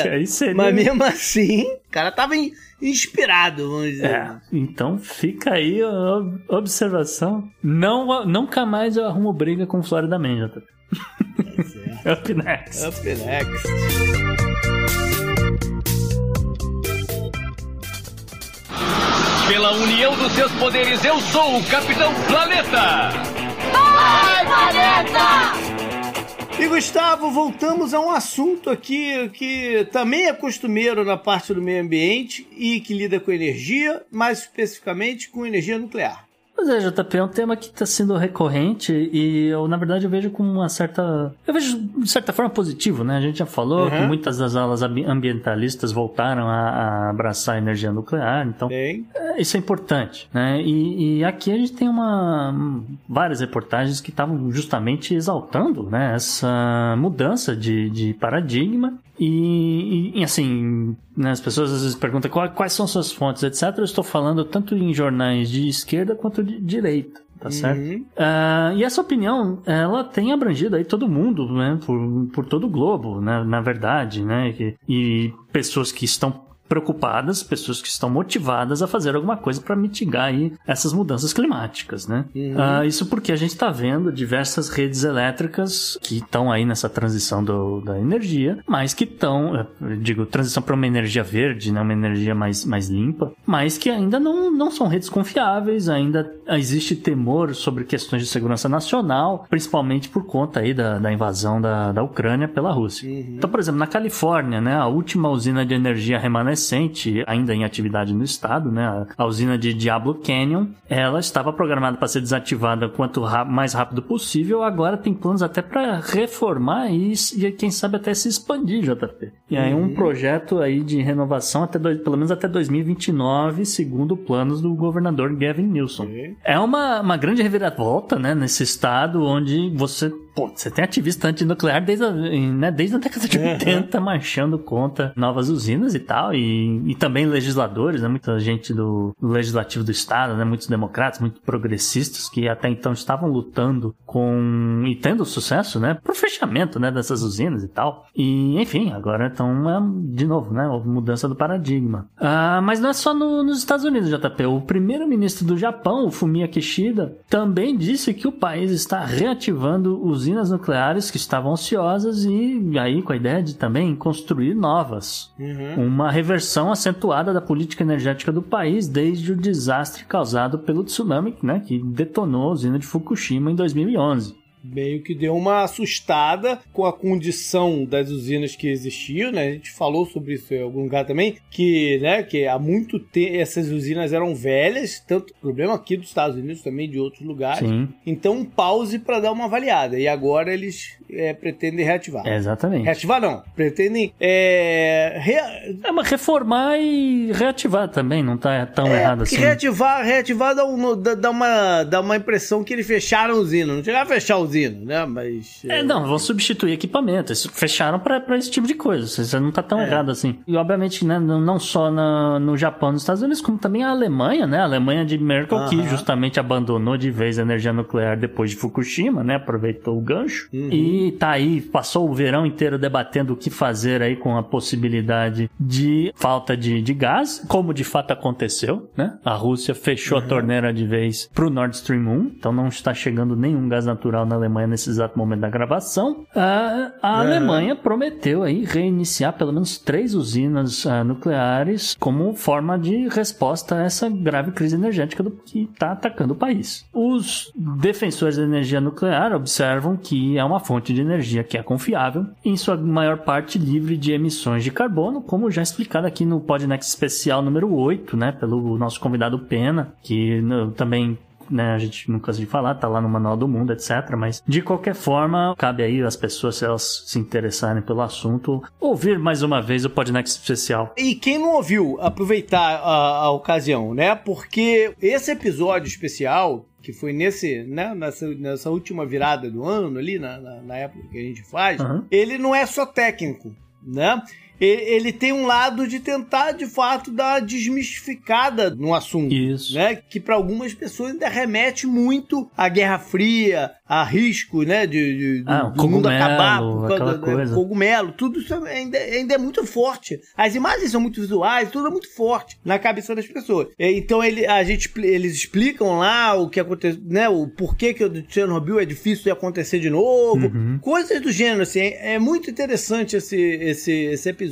alavancada. Aí <laughs> seria- Mas mesmo assim, o cara tava in- inspirado, vamos dizer. É, então fica aí a ob- observação. Não, nunca mais eu arrumo briga com Florida Man, JP. <laughs> Up next. Up next. Pela união dos seus poderes, eu sou o Capitão Planeta! E Gustavo, voltamos a um assunto aqui que também é costumeiro na parte do meio ambiente e que lida com energia, mais especificamente com energia nuclear. Pois é, JP, é um tema que está sendo recorrente e eu, na verdade, eu vejo com uma certa. Eu vejo de certa forma positivo, né? A gente já falou Uhum. que muitas das alas ambi- ambientalistas voltaram a, a abraçar a energia nuclear, então é, isso é importante, né? E, e aqui a gente tem uma várias reportagens que estavam justamente exaltando, né? Essa mudança de, de paradigma e, e, assim, né, as pessoas às vezes perguntam qual- quais são suas fontes, etc. Eu estou falando tanto em jornais de esquerda quanto de direita. Tá certo? Uhum. Ah, e essa opinião, ela tem abrangido aí todo mundo, né? Por, por todo o globo, né? Na verdade, né? E, e pessoas que estão preocupadas, pessoas que estão motivadas a fazer alguma coisa para mitigar aí essas mudanças climáticas, né? Ah, isso porque a gente está vendo diversas redes elétricas que estão aí nessa transição do- da energia, mas que estão, eh, digo, transição para uma energia verde, né? Uma energia mais, mais limpa, mas que ainda não, não são redes confiáveis, ainda existe temor sobre questões de segurança nacional, principalmente por conta aí da, da invasão da, da Ucrânia pela Rússia. Então, por exemplo, na Califórnia, né, a última usina de energia remanescente, ainda em atividade no estado, né, a, usina de Diablo Canyon, ela estava programada para ser desativada quanto ra- mais rápido possível, agora tem planos até para reformar e, e quem sabe até se expandir, JP. E aí um projeto aí de renovação até dois- pelo menos até 2029, segundo planos do governador Gavin Newsom. É uma, uma grande reviravolta, né, nesse estado onde você, pô, você tem ativista antinuclear desde a, né, desde a década de 80 marchando contra novas usinas e tal, e, e também legisladores, né, muita gente do, do legislativo do estado, né, muitos democratas, muito progressistas que até então estavam lutando com e tendo sucesso, né, pro fechamento, né, dessas usinas e tal. E, enfim, agora então é, de novo, né, houve mudança do paradigma. Ah, mas não é só no- nos Estados Unidos, JP. O primeiro-ministro do Japão, o Fumio Kishida, também disse que o país está reativando usinas nucleares que estavam ociosas e aí com a ideia de também construir novas. Uma reversão acentuada da política energética do país desde o desastre causado pelo tsunami, né, que detonou a usina de Fukushima em 2011. Meio que deu uma assustada com a condição das usinas que existiam, né? A gente falou sobre isso em algum lugar também, que, né, que há muito tempo essas usinas eram velhas, tanto problema aqui dos Estados Unidos também de outros lugares. Sim, Então, um pause para dar uma avaliada. E agora eles é, pretendem reativar. exatamente. Reativar não, pretendem é, rea- É, mas reformar e reativar também, não tá tão errado porque assim. reativar, reativar dá, um- dá- dá uma, dá uma impressão que eles fecharam a usina. Não chegaram a fechar a usina, usina, né? Mas. É, não, vão substituir equipamentos. Fecharam pra, pra esse tipo de coisa. Você não tá tão É. errado assim. E obviamente, né, não só na- no Japão, nos Estados Unidos, como também a Alemanha, né? A Alemanha de Merkel, que Aham. justamente abandonou de vez a energia nuclear depois de Fukushima, né? Aproveitou o gancho. Uhum. E tá aí, passou o verão inteiro debatendo o que fazer aí com a possibilidade de falta de, de gás, como de fato aconteceu, né? A Rússia fechou Uhum. a torneira de vez pro Nord Stream 1, então não está chegando nenhum gás natural na Alemanha nesse exato momento da gravação. A, a Uhum. Alemanha prometeu aí reiniciar pelo menos três usinas ah, nucleares como forma de resposta a essa grave crise energética do, que está atacando o país. Os defensores da energia nuclear observam que é uma fonte de energia que é confiável, em sua maior parte livre de emissões de carbono, como já explicado aqui no Podnext especial número 8, né, pelo nosso convidado Pena, que também né, a gente não cansa de falar, tá lá no Manual do Mundo, etc. Mas, de qualquer forma, cabe aí as pessoas, se elas se interessarem pelo assunto, ouvir mais uma vez o Podnext especial. E quem não ouviu, aproveitar a, a ocasião, né? Porque esse episódio especial, que foi nesse, né, nessa, nessa última virada do ano ali, na, na, na época que a gente faz, Uhum. ele não é só técnico, né? Ele tem um lado de tentar, de fato, dar desmistificada no assunto. Isso. Né? Que para algumas pessoas ainda remete muito à Guerra Fria, a risco, né? De, de- Ah, do mundo cogumelo, acabar por causa aquela da- coisa. cogumelo, tudo isso ainda, ainda é muito forte. As imagens são muito visuais, tudo é muito forte na cabeça das pessoas. Então ele, a gente, eles explicam lá o que aconteceu, né? O porquê que o Chernobyl é difícil de acontecer de novo. Uhum. Coisas do gênero, assim. É é muito interessante esse, esse, esse episódio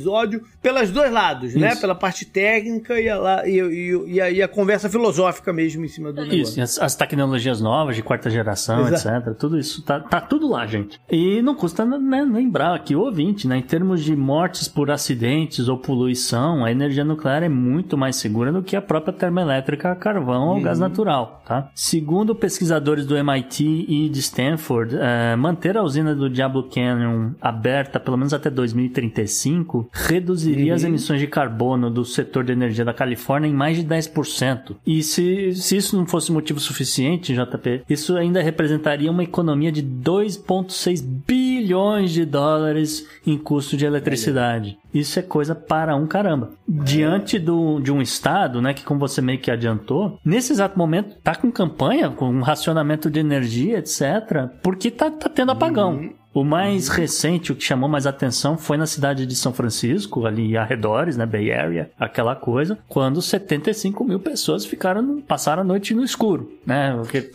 pelos dois lados, né? Isso. Pela parte técnica e a, e, e- e a, e a conversa filosófica mesmo em cima do Isso, negócio. e as, as tecnologias novas de quarta geração, Exato. etc. Tudo isso tá, tá tudo lá, gente. E não custa né, lembrar aqui, o ouvinte, né? Em termos de mortes por acidentes ou poluição, a energia nuclear é muito mais segura do que a própria termoelétrica a carvão ou gás natural, tá? Segundo pesquisadores do MIT e de Stanford, eh, manter a usina do Diablo Canyon aberta pelo menos até 2035 reduziria as emissões de carbono do setor de energia da Califórnia em mais de 10%. E se, se isso não fosse motivo suficiente, JP, isso ainda representaria uma economia de 2,6 bilhões de dólares em custo de eletricidade. Isso é coisa para um caramba. Diante do, de um estado, né, que como você meio que adiantou, nesse exato momento tá com campanha, com um racionamento de energia, etc, porque tá, tá tendo apagão. O mais recente, o que chamou mais atenção, foi na cidade de São Francisco, ali arredores, né, Bay Area, aquela coisa, quando 75 mil pessoas ficaram, passaram a noite no escuro, né, porque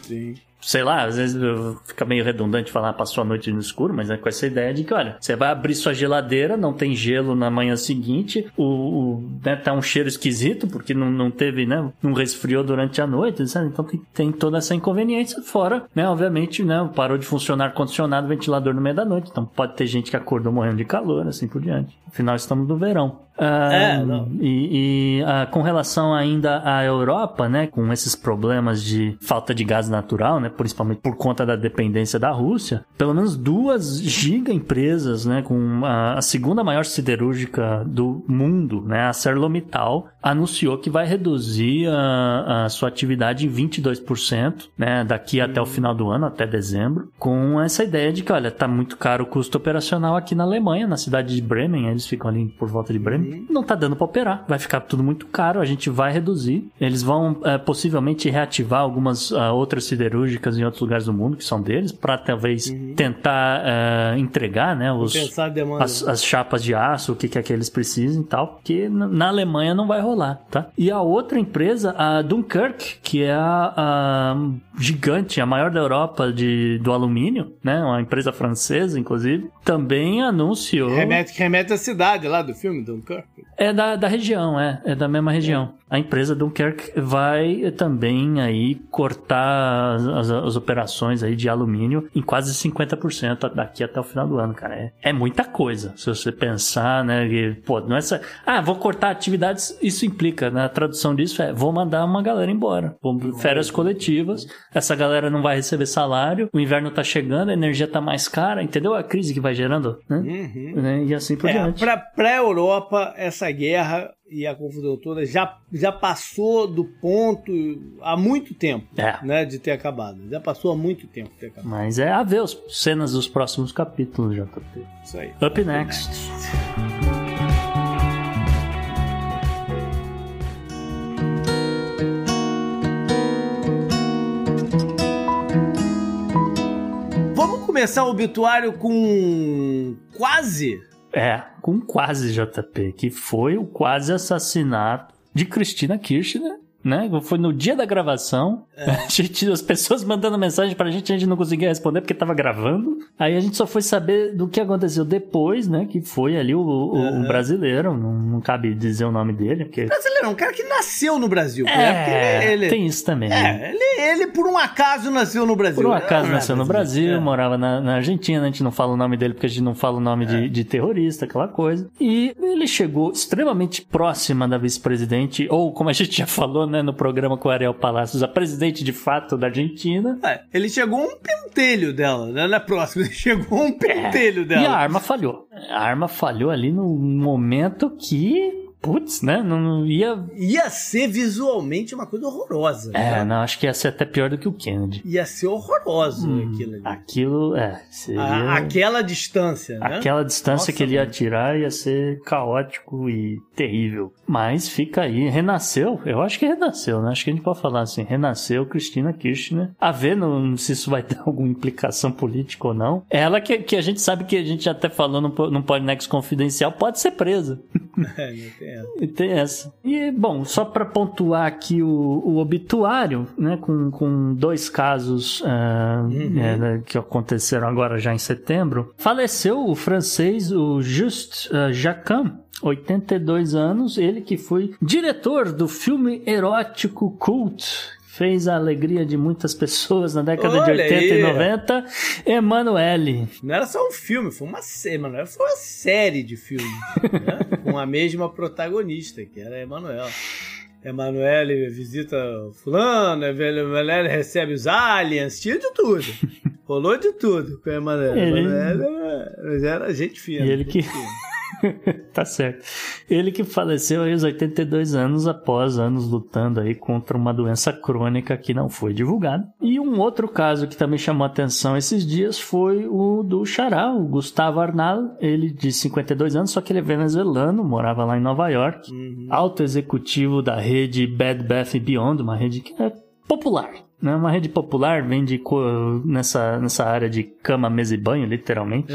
sei lá, às vezes fica meio redundante falar passou a noite no escuro, mas é com essa ideia de que, olha, você vai abrir sua geladeira, não tem gelo na manhã seguinte, o, o né, tá um cheiro esquisito, porque não, não teve, né, não resfriou durante a noite, sabe? então tem, tem toda essa inconveniência, fora, né, obviamente, né, parou de funcionar ar-condicionado, ventilador no meio da noite, então pode ter gente que acordou morrendo de calor, assim por diante. Afinal, estamos no verão. Ah, É, não. e, e, ah, com relação ainda à Europa, né, com esses problemas de falta de gás natural, né, principalmente por conta da dependência da Rússia, pelo menos duas giga empresas, né, com a, a segunda maior siderúrgica do mundo, né, a ArcelorMittal, anunciou que vai reduzir a, a sua atividade em 22%, né, daqui até o final do ano, até dezembro, com essa ideia de que, olha, tá muito caro o custo operacional aqui na Alemanha, na cidade de Bremen, eles ficam ali por volta de Bremen, não tá dando para operar, vai ficar tudo muito caro, a gente vai reduzir. Eles vão é, possivelmente reativar algumas ah, outras siderúrgicas em outros lugares do mundo que são deles, para talvez tentar é, entregar, né, os, as, as chapas de aço, o que quer que eles precisem e tal, porque na na Alemanha não vai rolar, tá? E a outra empresa, a Dunkirk, que é a, a gigante, a maior da Europa de, do alumínio, né? Uma empresa francesa, inclusive, também anunciou. Remete, remete à cidade lá do filme, Dunkirk. É da, da região, é. É da mesma região. A empresa Dunkirk vai também aí cortar as, as- as operações aí de alumínio em quase 50% daqui até o final do ano, cara. É, é muita coisa. Se você pensar, né? que, pô, não é só... Ah, vou cortar atividades. Isso implica, na tradução disso é, vou mandar uma galera embora. Férias coletivas. Essa galera não vai receber salário. O inverno tá chegando, a energia tá mais cara, entendeu? A crise que vai gerando, né? Né? E assim por É, diante. pra, pra Europa, essa guerra e a confusão toda já, já passou do ponto há muito tempo, É. né, de ter acabado. Já passou há muito tempo de ter acabado. Mas é a ver as cenas dos próximos capítulos, JP. Isso aí. Up next. Vamos começar o obituário com quase? É, com quase JP, que foi o quase assassinato de Cristina Kirchner, né? Foi no dia da gravação. <laughs> A gente, as pessoas mandando mensagem pra gente, a gente não conseguia responder porque tava gravando. Aí a gente só foi saber do que aconteceu depois, né? Que foi ali o, o- o brasileiro, não, não cabe dizer o nome dele, porque. brasileiro, um cara que nasceu no Brasil. né? É, Porque ele, ele, tem isso também. né? é, ele, ele por um acaso nasceu no Brasil. Por um acaso Não é nasceu no Brasil, É. morava na, na Argentina, a gente não fala o nome dele porque a gente não fala o nome É. de, de terrorista, aquela coisa. E ele chegou extremamente próxima da vice-presidente, ou como a gente já falou, né, no programa com o Ariel Palacios, a presidente de fato da Argentina. É, ele chegou um pentelho dela, né? Na próxima, <laughs> ele chegou um pentelho dela. E a arma falhou. A arma falhou ali no momento que, putz, né, não, ia... Ia ser visualmente uma coisa horrorosa. É, né? não, acho que ia ser até pior do que o Kennedy. Ia ser horroroso Hum, aquilo ali. Aquilo, é, seria... A- aquela distância, né? Aquela distância Nossa, que ele ia tirar ia ser caótico e terrível. Mas fica aí, renasceu, eu acho que renasceu, né? Acho que a gente pode falar assim, renasceu Cristina Kirchner. A ver no, se isso vai <laughs> ter alguma implicação política ou não. Ela que, que a gente sabe que a gente até falou no, no Podnext Confidencial, pode ser presa. <laughs> <laughs> É, não tem essa. E bom, só para pontuar aqui o, o obituário, né, com, com dois casos ah, é, né, que aconteceram agora já em setembro, faleceu o francês, o Just ah, Jacquin, 82 anos, ele que foi diretor do filme erótico Cult. Fez a alegria de muitas pessoas na década de Olha 80 e aí. 90. Emanuele. Não era só um filme, foi uma série, mano. Foi uma série de filmes, né? <laughs> Com a mesma protagonista, que era a Emanuela. Emanuele visita fulano, Emanuele recebe os aliens, tinha de tudo. <laughs> Rolou de tudo com a Emanuele. Ele- Emanuele era, mas era gente fina. E ele que- fina. <laughs> tá certo. Ele que faleceu aí aos 82 anos após anos lutando aí contra uma doença crônica que não foi divulgada. E um outro caso que também chamou atenção esses dias foi o do Xará, o Gustavo Arnal, ele de 52 anos, só que ele é venezuelano, morava lá em Nova York, alto executivo da rede Bed Bath Beyond, uma rede que é popular. Né? Uma rede popular, vende nessa, nessa área de cama, mesa e banho, literalmente.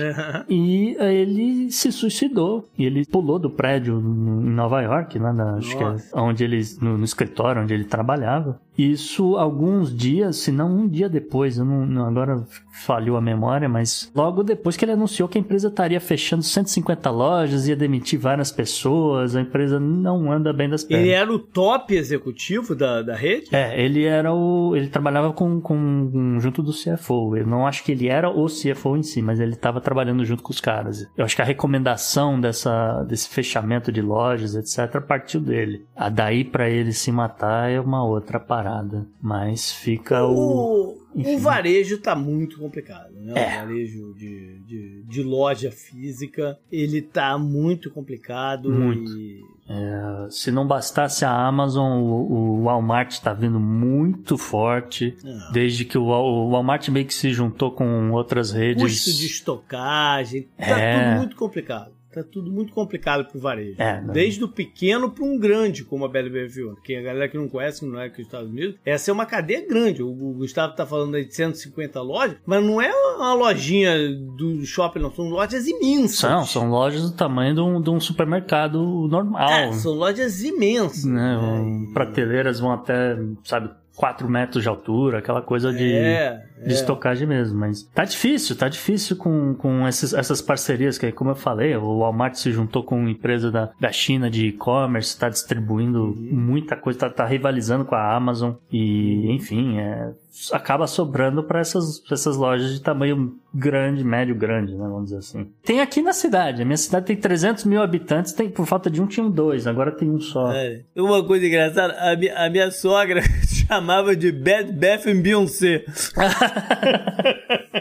E eh, ele se suicidou. E ele pulou do prédio em Nova York, lá na, acho que é onde ele, no, no escritório onde ele trabalhava. Isso alguns dias, se não um dia depois, eu não, não- agora falhou a memória, mas logo depois que ele anunciou que a empresa estaria fechando 150 lojas, ia demitir várias pessoas, a empresa não anda bem das pernas. Ele era o top executivo da, da rede? É, ele era o. Ele trabalhava com, com junto do CFO. Eu não acho que ele era o CFO em si, mas ele estava trabalhando junto com os caras. Eu acho que a recomendação dessa, desse fechamento de lojas, etc., partiu dele. A daí pra ele se matar é uma outra parada. Mas fica o. O, enfim. o varejo tá muito complicado, né? É. O varejo de, de, de loja física, ele tá muito complicado Muito. e... É, se não bastasse a Amazon, o, o Walmart está vindo muito forte. Ah. Desde que o, o Walmart meio que se juntou com outras redes. Custo de estocagem, tá É. tudo muito complicado. Tá tudo muito complicado pro varejo. É. Desde o pequeno para um grande, como a BLBFO. Porque a galera que não conhece, que não é aqui nos Estados Unidos, essa é uma cadeia grande. O Gustavo tá falando aí de 150 lojas, mas não é uma lojinha do shopping, não. São lojas imensas. São, são lojas do tamanho de um, de um supermercado normal. É, são lojas imensas. né? né? Um- Prateleiras vão até, sabe, 4 metros de altura, aquela coisa de, É, de é. estocagem mesmo. Mas tá difícil, tá difícil com, com esses, essas parcerias, que como eu falei, o Walmart se juntou com uma empresa da, da China de e-commerce, tá distribuindo Uhum. muita coisa, tá, tá rivalizando com a Amazon e, enfim, é, acaba sobrando para essas, pra essas lojas de tamanho grande, médio, grande, né, vamos dizer assim. Tem aqui na cidade, a minha cidade tem 300 mil habitantes, tem, por falta de um tinham dois, agora tem um só. É. Uma coisa engraçada, a, mi- a minha sogra <laughs> chamava de Bad Bath Beyoncé. <laughs>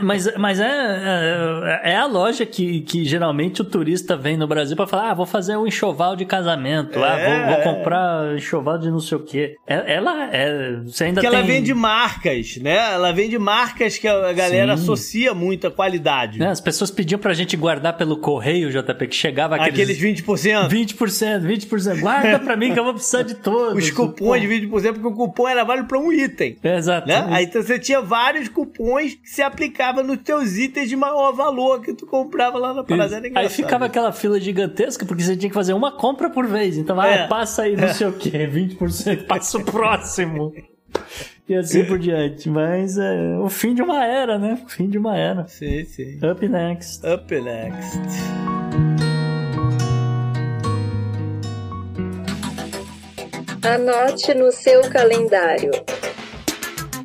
É, É, mas, mas é, é, é, a loja que, que geralmente o turista vem no Brasil para falar: ah, vou fazer um enxoval de casamento, é. ah, vou, vou, comprar enxoval de não sei o quê. É, ela é. Você ainda que tem... ela vende marcas, né? Ela vende marcas que a galera Sim. associa muito à qualidade. É, as pessoas pediam pra gente guardar pelo correio, JP, que chegava aqueles. Aqueles 20%? 20%, 20%. Guarda pra mim que eu vou precisar de todos. Os cupons de 20%, porque o cupom era válido pra um item. Exato. Né? Aí então, você tinha vários cupons que se aplicava nos teus itens de maior valor que tu comprava lá na parada. Aí ficava aquela fila gigantesca, porque você tinha que fazer uma compra por vez. Então, é. ah, passa aí não sei o que, 20%, passa o próximo. E assim por diante. Mas é o fim de uma era, né? O fim de uma era. Sim, sim. Up next. Up next. Anote no seu calendário.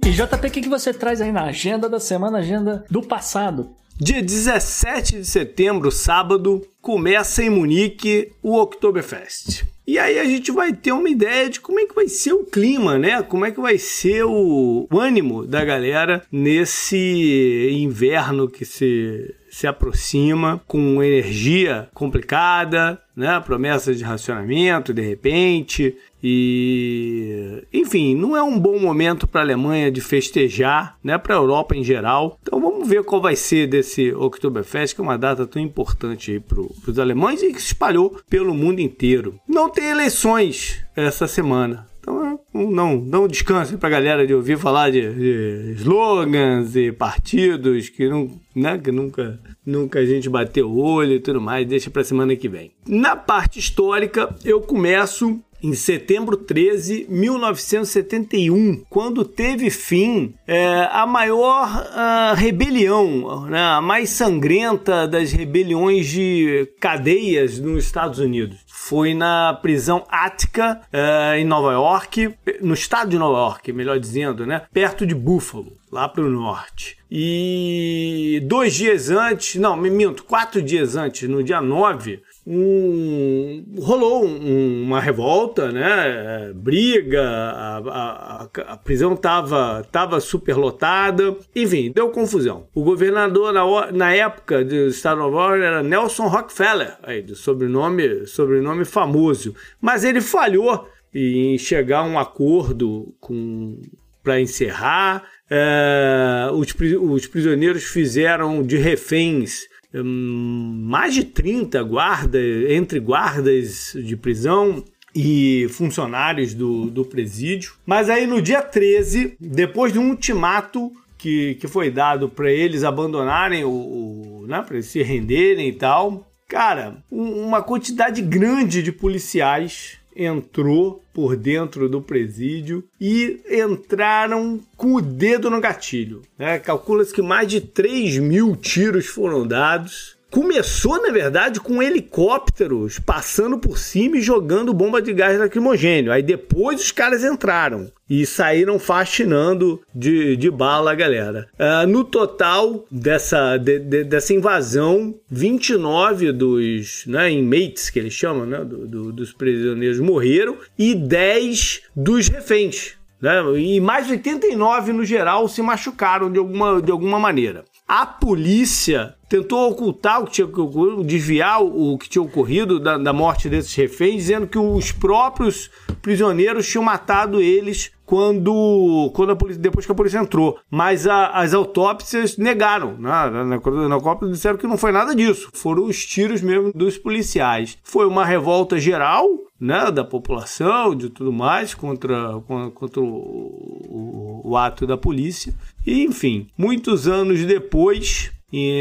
E JP, o que, que você traz aí na agenda da semana, agenda do passado? Dia 17 de setembro, sábado, começa em Munique o Oktoberfest. E aí a gente vai ter uma ideia de como é que vai ser o clima, né? Como é que vai ser o ânimo da galera nesse inverno que se se aproxima com energia complicada, né? Promessas de racionamento de repente, e, enfim, não é um bom momento para a Alemanha de festejar, né, para a Europa em geral. Então vamos ver qual vai ser desse Oktoberfest, que é uma data tão importante para os alemães e que se espalhou pelo mundo inteiro. Não tem eleições essa semana. Então não, não descanse para a galera de ouvir falar de, de, slogans e partidos que, não, né, que nunca, nunca a gente bateu o olho e tudo mais. Deixa para semana que vem. Na parte histórica, eu começo em setembro 13, 1971, quando teve fim é, a maior uh, rebelião, né, a mais sangrenta das rebeliões de cadeias nos Estados Unidos. Foi na prisão Ática, uh, em Nova York, no estado de Nova York, melhor dizendo, né, perto de Buffalo, lá para o norte. E dois dias antes, não, me minto, quatro dias antes, no dia 9, um, rolou um, uma revolta, né? Briga, a, a, a prisão estava tava superlotada, enfim, deu confusão. O governador na, na época do estado de Nova York era Nelson Rockefeller, aí, de sobrenome, sobrenome famoso, mas ele falhou em chegar a um acordo com para encerrar. É, os, os prisioneiros fizeram de reféns mais de 30 guardas, entre guardas de prisão e funcionários do, do presídio. Mas aí no dia 13, depois de um ultimato que, que foi dado para eles abandonarem o, o né, para se renderem e tal, cara, um, uma quantidade grande de policiais entrou por dentro do presídio e entraram com o dedo no gatilho. Né? Calcula-se que mais de 3 mil tiros foram dados Começou, na verdade, com helicópteros passando por cima e jogando bomba de gás lacrimogênio. Aí depois os caras entraram e saíram fascinando de, de bala a galera. Uh, no total dessa, de, de, dessa invasão, 29 dos né, inmates, que eles chamam, né, do, do, dos prisioneiros, morreram e 10 dos reféns. Né, e mais 89 no geral se machucaram de alguma, de alguma maneira. A polícia tentou ocultar o que tinha ocorrido, desviar o que tinha ocorrido da, da, morte desses reféns, dizendo que os próprios prisioneiros tinham matado eles quando, quando a polícia, depois que a polícia entrou. Mas a, as autópsias negaram. Né? Na, na, na disseram que não foi nada disso. Foram os tiros mesmo dos policiais. Foi uma revolta geral, né, da população, de tudo mais, contra, contra o, o, o ato da polícia. E, enfim, muitos anos depois,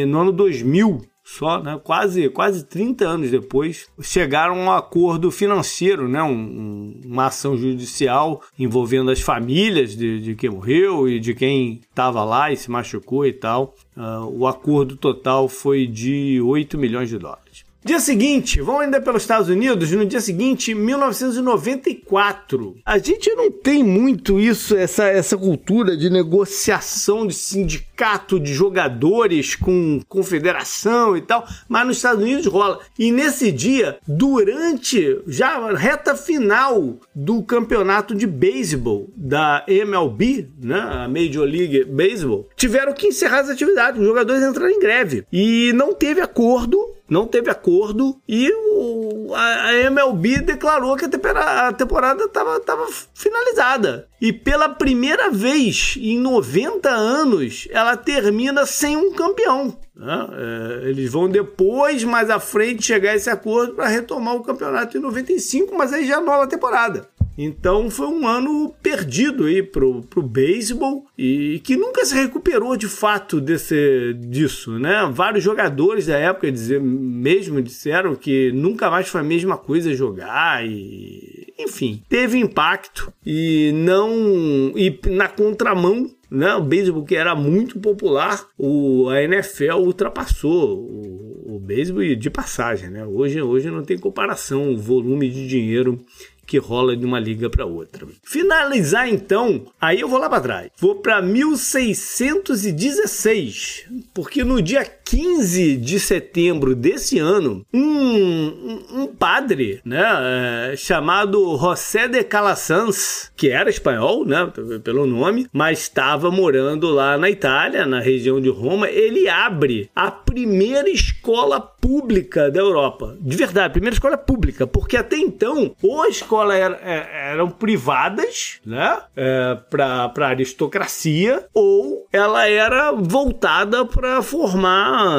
no ano 2000, só, né, quase, quase 30 anos depois, chegaram a um acordo financeiro, né, um, uma ação judicial envolvendo as famílias de, de quem morreu e de quem estava lá e se machucou e tal. Uh, o acordo total foi de 8 milhões de dólares. Dia seguinte, vamos ainda pelos Estados Unidos, no dia seguinte, 1994. A gente não tem muito isso, essa, essa cultura de negociação de sindicato de jogadores com confederação e tal, mas nos Estados Unidos rola. E nesse dia, durante já reta final do campeonato de beisebol da MLB, né, a Major League Baseball, tiveram que encerrar as atividades, os jogadores entraram em greve. E não teve acordo não teve acordo e o, a, MLB declarou que a temporada estava finalizada. E pela primeira vez em 90 anos, ela termina sem um campeão. Né? É, eles vão depois, mais à frente, chegar a esse acordo para retomar o campeonato em 95, mas aí já é nova temporada. Então foi um ano perdido aí pro, pro beisebol e que nunca se recuperou de fato desse, disso, né? Vários jogadores da época dizer, mesmo disseram que nunca mais foi a mesma coisa jogar e enfim, teve impacto e não e na contramão né, o beisebol que era muito popular, o, a NFL ultrapassou o, o beisebol de passagem. Né? Hoje, hoje não tem comparação o volume de dinheiro que rola de uma liga para outra. Finalizar então, aí eu vou lá para trás. Vou para 1616, porque no dia 15 de setembro desse ano, um, um, padre, né, é, chamado José de Calasanz, que era espanhol, né, pelo nome, mas estava morando lá na Itália, na região de Roma, ele abre a primeira escola pública da Europa. De verdade, primeira escola pública, porque até então, ou a escola era, é, eram privadas, né, é, para aristocracia, ou ela era voltada para formar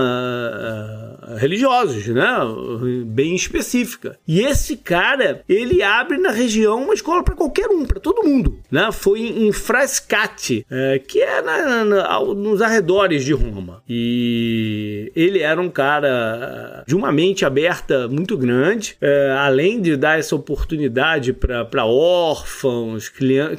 uh, religiosos, né? Bem específica. E esse cara, ele abre na região uma escola para qualquer um, para todo mundo, né? Foi em Frascati, uh, que é na, na, nos arredores de Roma. E ele era um cara de uma mente aberta muito grande, uh, além de dar essa oportunidade para órfãos,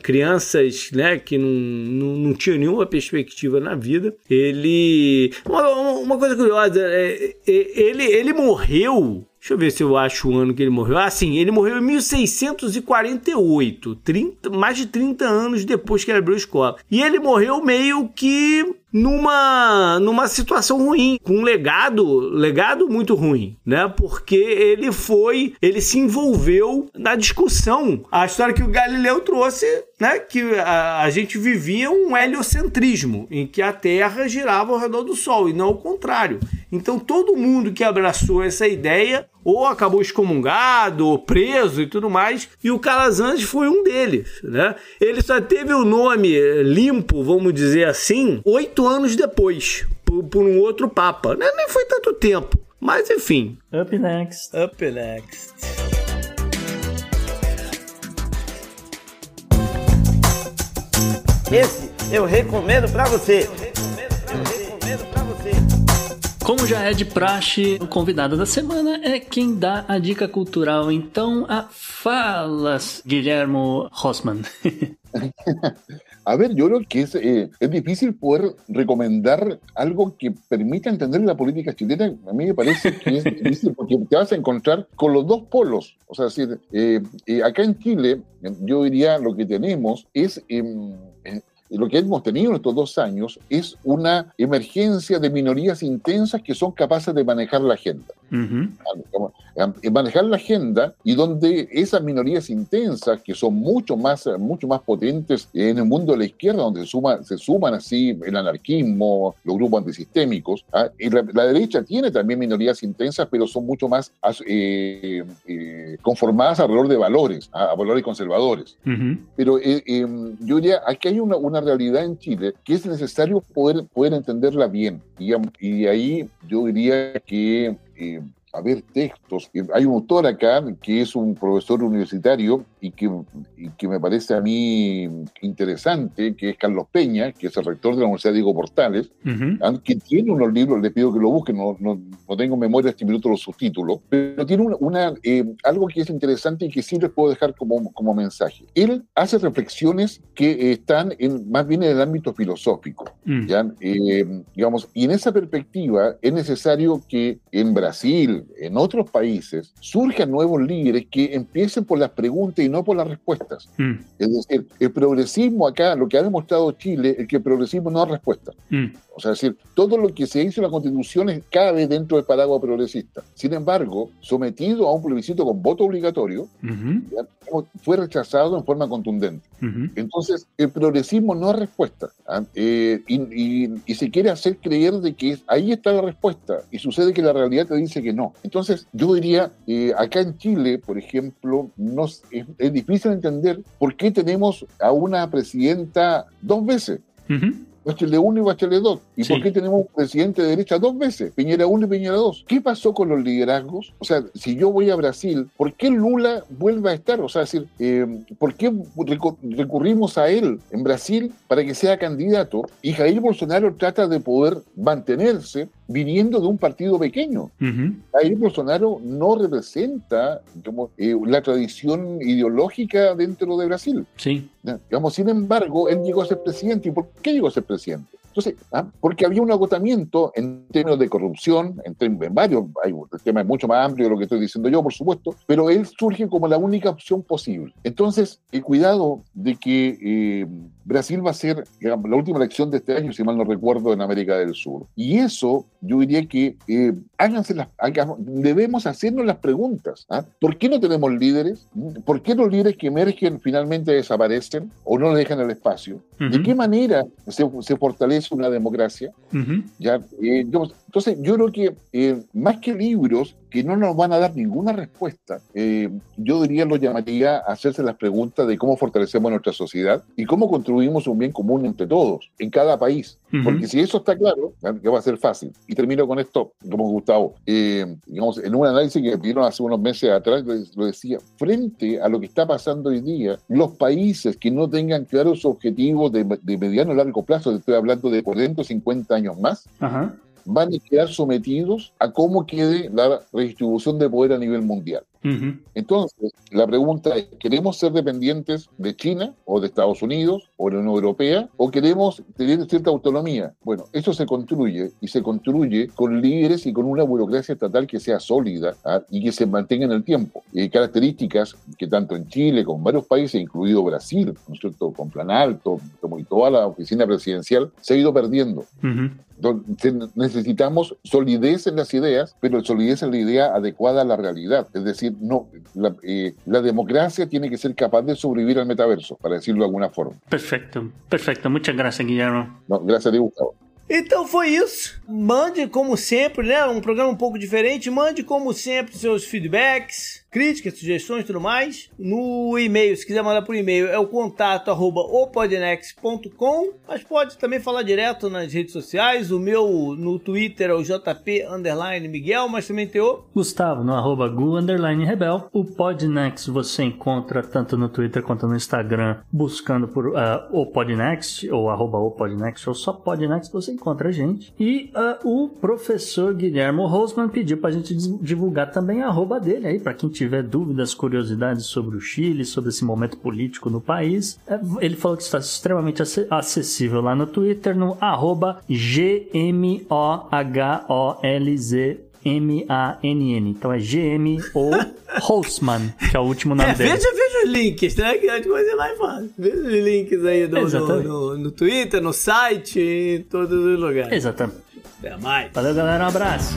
crianças, né? Que não, não, não tinham nenhuma perspectiva na vida. Ele uma, uma coisa curiosa, é, é, ele, ele morreu Deixa eu ver se eu acho o ano que ele morreu. Ah, sim, ele morreu em 1648, 30, mais de 30 anos depois que ele abriu a escola. E ele morreu meio que numa, numa situação ruim, com um legado, legado muito ruim, né? Porque ele foi, ele se envolveu na discussão. A história que o Galileu trouxe, né? Que a, a gente vivia um heliocentrismo, em que a Terra girava ao redor do Sol e não o contrário. Então todo mundo que abraçou essa ideia ou acabou excomungado, ou preso e tudo mais, e o Calazans foi um deles, né? Ele só teve o nome limpo, vamos dizer assim, oito anos depois, por, por um outro papa. Né? Nem foi tanto tempo, mas enfim. Up next. Up next. Esse eu recomendo para você. Como já é de praxe, o convidado da semana é quem dá a dica cultural. Então, a falas, Guillermo Rossman. <laughs> A ver, yo creo que es, eh, es, difícil poder recomendar algo que permita entender la política chilena. A mí me parece que es <laughs> difícil porque te vas a encontrar con los dos polos. O sea, decir, eh, eh, acá en Chile, yo diría lo que tenemos es em, lo que hemos tenido en estos dos años es una emergencia de minorías intensas que son capaces de manejar la agenda. Eh, manejar la agenda y donde esas minorías intensas, que son mucho más, mucho más potentes en el mundo de la izquierda, donde se, suma, se suman así el anarquismo, los grupos antisistémicos, ¿ah? y la, derecha tiene también minorías intensas, pero son mucho más eh, eh, conformadas alrededor de valores, ¿ah? a valores conservadores. Pero em, yo diría, aquí hay una, una, realidad en Chile que es necesario poder, poder entenderla bien. Y, y ahí yo diría que a ver textos. Hay un autor acá que es un profesor universitario y que, y que me parece a mí interesante, que es Carlos Peña, que es el rector de la Universidad Diego Portales, uh que tiene unos libros, le pido que lo busquen, no, no, no tengo memoria este minuto los subtítulos, pero tiene una, una eh, algo que es interesante y que sí les puedo dejar como, como mensaje. Él hace reflexiones que están en, más bien en el ámbito filosófico, mm. ¿ya? Eh, digamos, y en esa perspectiva es necesario que en Brasil, en otros países, surjan nuevos líderes que empiecen por las preguntas y no por las respuestas. Mm. Es decir, el progresismo acá, lo que ha demostrado Chile, es que el progresismo no da respuesta. Mm. O sea, es decir, todo lo que se hizo en la Constitución cabe dentro del paraguas progresista. Sin embargo, sometido a un plebiscito con voto obligatorio, fue rechazado en forma contundente. Entonces, el progresismo no es respuesta. ¿ah? Eh, y, se quiere hacer creer de que ahí está la respuesta. Y sucede que la realidad te dice que no. Entonces, yo diría, eh, acá en Chile, por ejemplo, es, difícil entender por qué tenemos a una presidenta dos veces. Bachelet 1 y Bachelet 2. ¿Y por qué tenemos un presidente de derecha dos veces? Piñera 1 y Piñera 2. ¿Qué pasó con los liderazgos? O sea, si yo voy a Brasil, ¿por qué Lula vuelve a estar? O sea, decir, eh, ¿por qué recurrimos a él en Brasil para que sea candidato? Y Jair Bolsonaro trata de poder mantenerse viniendo de un partido pequeño. Jair Bolsonaro no representa eh, la tradición ideológica dentro de Brasil. Sí. Digamos, sin embargo, él llegó a ser presidente. ¿Y por qué llegó a ser presidente? Entonces, ¿ah? porque había un agotamiento en términos de corrupción, en, en varios, hay, el tema es mucho más amplio de lo que estoy diciendo yo, por supuesto, pero él surge como la única opción posible. Entonces, el cuidado de que eh, Brasil va a ser la última elección de este año, si mal no recuerdo, en América del Sur. Y eso, yo diría que eh, háganse las, debemos hacernos las preguntas. ¿ah? ¿Por qué no tenemos líderes? ¿Por qué los líderes que emergen finalmente desaparecen o no dejan el espacio? ¿De qué manera se, se fortalece una democracia. ¿ya? Eh, entonces, yo creo que eh, más que libros que no nos van a dar ninguna respuesta, eh, yo diría, lo llamaría a hacerse las preguntas de cómo fortalecemos nuestra sociedad y cómo construimos un bien común entre todos, en cada país. Porque si eso está claro, que va a ser fácil. Y termino con esto, como Gustavo. digamos, en un análisis que vieron hace unos meses atrás, lo decía, frente a lo que está pasando hoy día, los países que no tengan claros objetivos de, de mediano y largo plazo, estoy hablando de 40 o 50 años más, van a quedar sometidos a cómo quede la redistribución de poder a nivel mundial. Entonces, la pregunta es, ¿queremos ser dependientes de China o de Estados Unidos o de la Unión Europea o queremos tener cierta autonomía? Bueno, eso se construye y se construye con líderes y con una burocracia estatal que sea sólida ¿ah? y que se mantenga en el tiempo. Y características que tanto en Chile como en varios países, incluido Brasil, ¿no es cierto?, con Planalto, como y toda la oficina presidencial, se ha ido perdiendo necesitamos solidez en las ideas, pero solidez en la idea adecuada a la realidad. Es decir, no, la, eh, democracia tiene que ser capaz de sobrevivir al metaverso, para decirlo de alguna forma. Perfecto, perfecto. Muchas gracias, Guillermo. gracias a ti, Gustavo. Então foi isso. Mande, como sempre, né? Um programa um pouco diferente. Mande, como sempre, seus feedbacks críticas, sugestões e tudo mais, no e-mail. Se quiser mandar por e-mail, é o contato arroba opodnex.com, mas pode também falar direto nas redes sociais. O meu no Twitter é o JP underline Miguel, mas também tem o Gustavo no arroba Gu underline Rebel. O Podnext você encontra tanto no Twitter quanto no Instagram, buscando por uh, o Podnext ou arroba o Podnext ou só Podnext, você encontra a gente. E uh, o professor Guilhermo Rosman pediu pra gente divulgar também a arroba dele aí, para quem tiver tiver dúvidas, curiosidades sobre o Chile, sobre esse momento político no país, é, ele falou que está extremamente acessível lá no Twitter, no arroba G-M-O-H-O-L-Z M-A-N-N. Então é G-M-O Holzman, que é o último nome é, dele. Veja, veja os links, né? Que a coisa é mais fácil. Veja os links aí no, no, no, no, Twitter, no site, em todos os lugares. Exatamente. Até mais. Valeu, galera. Um abraço.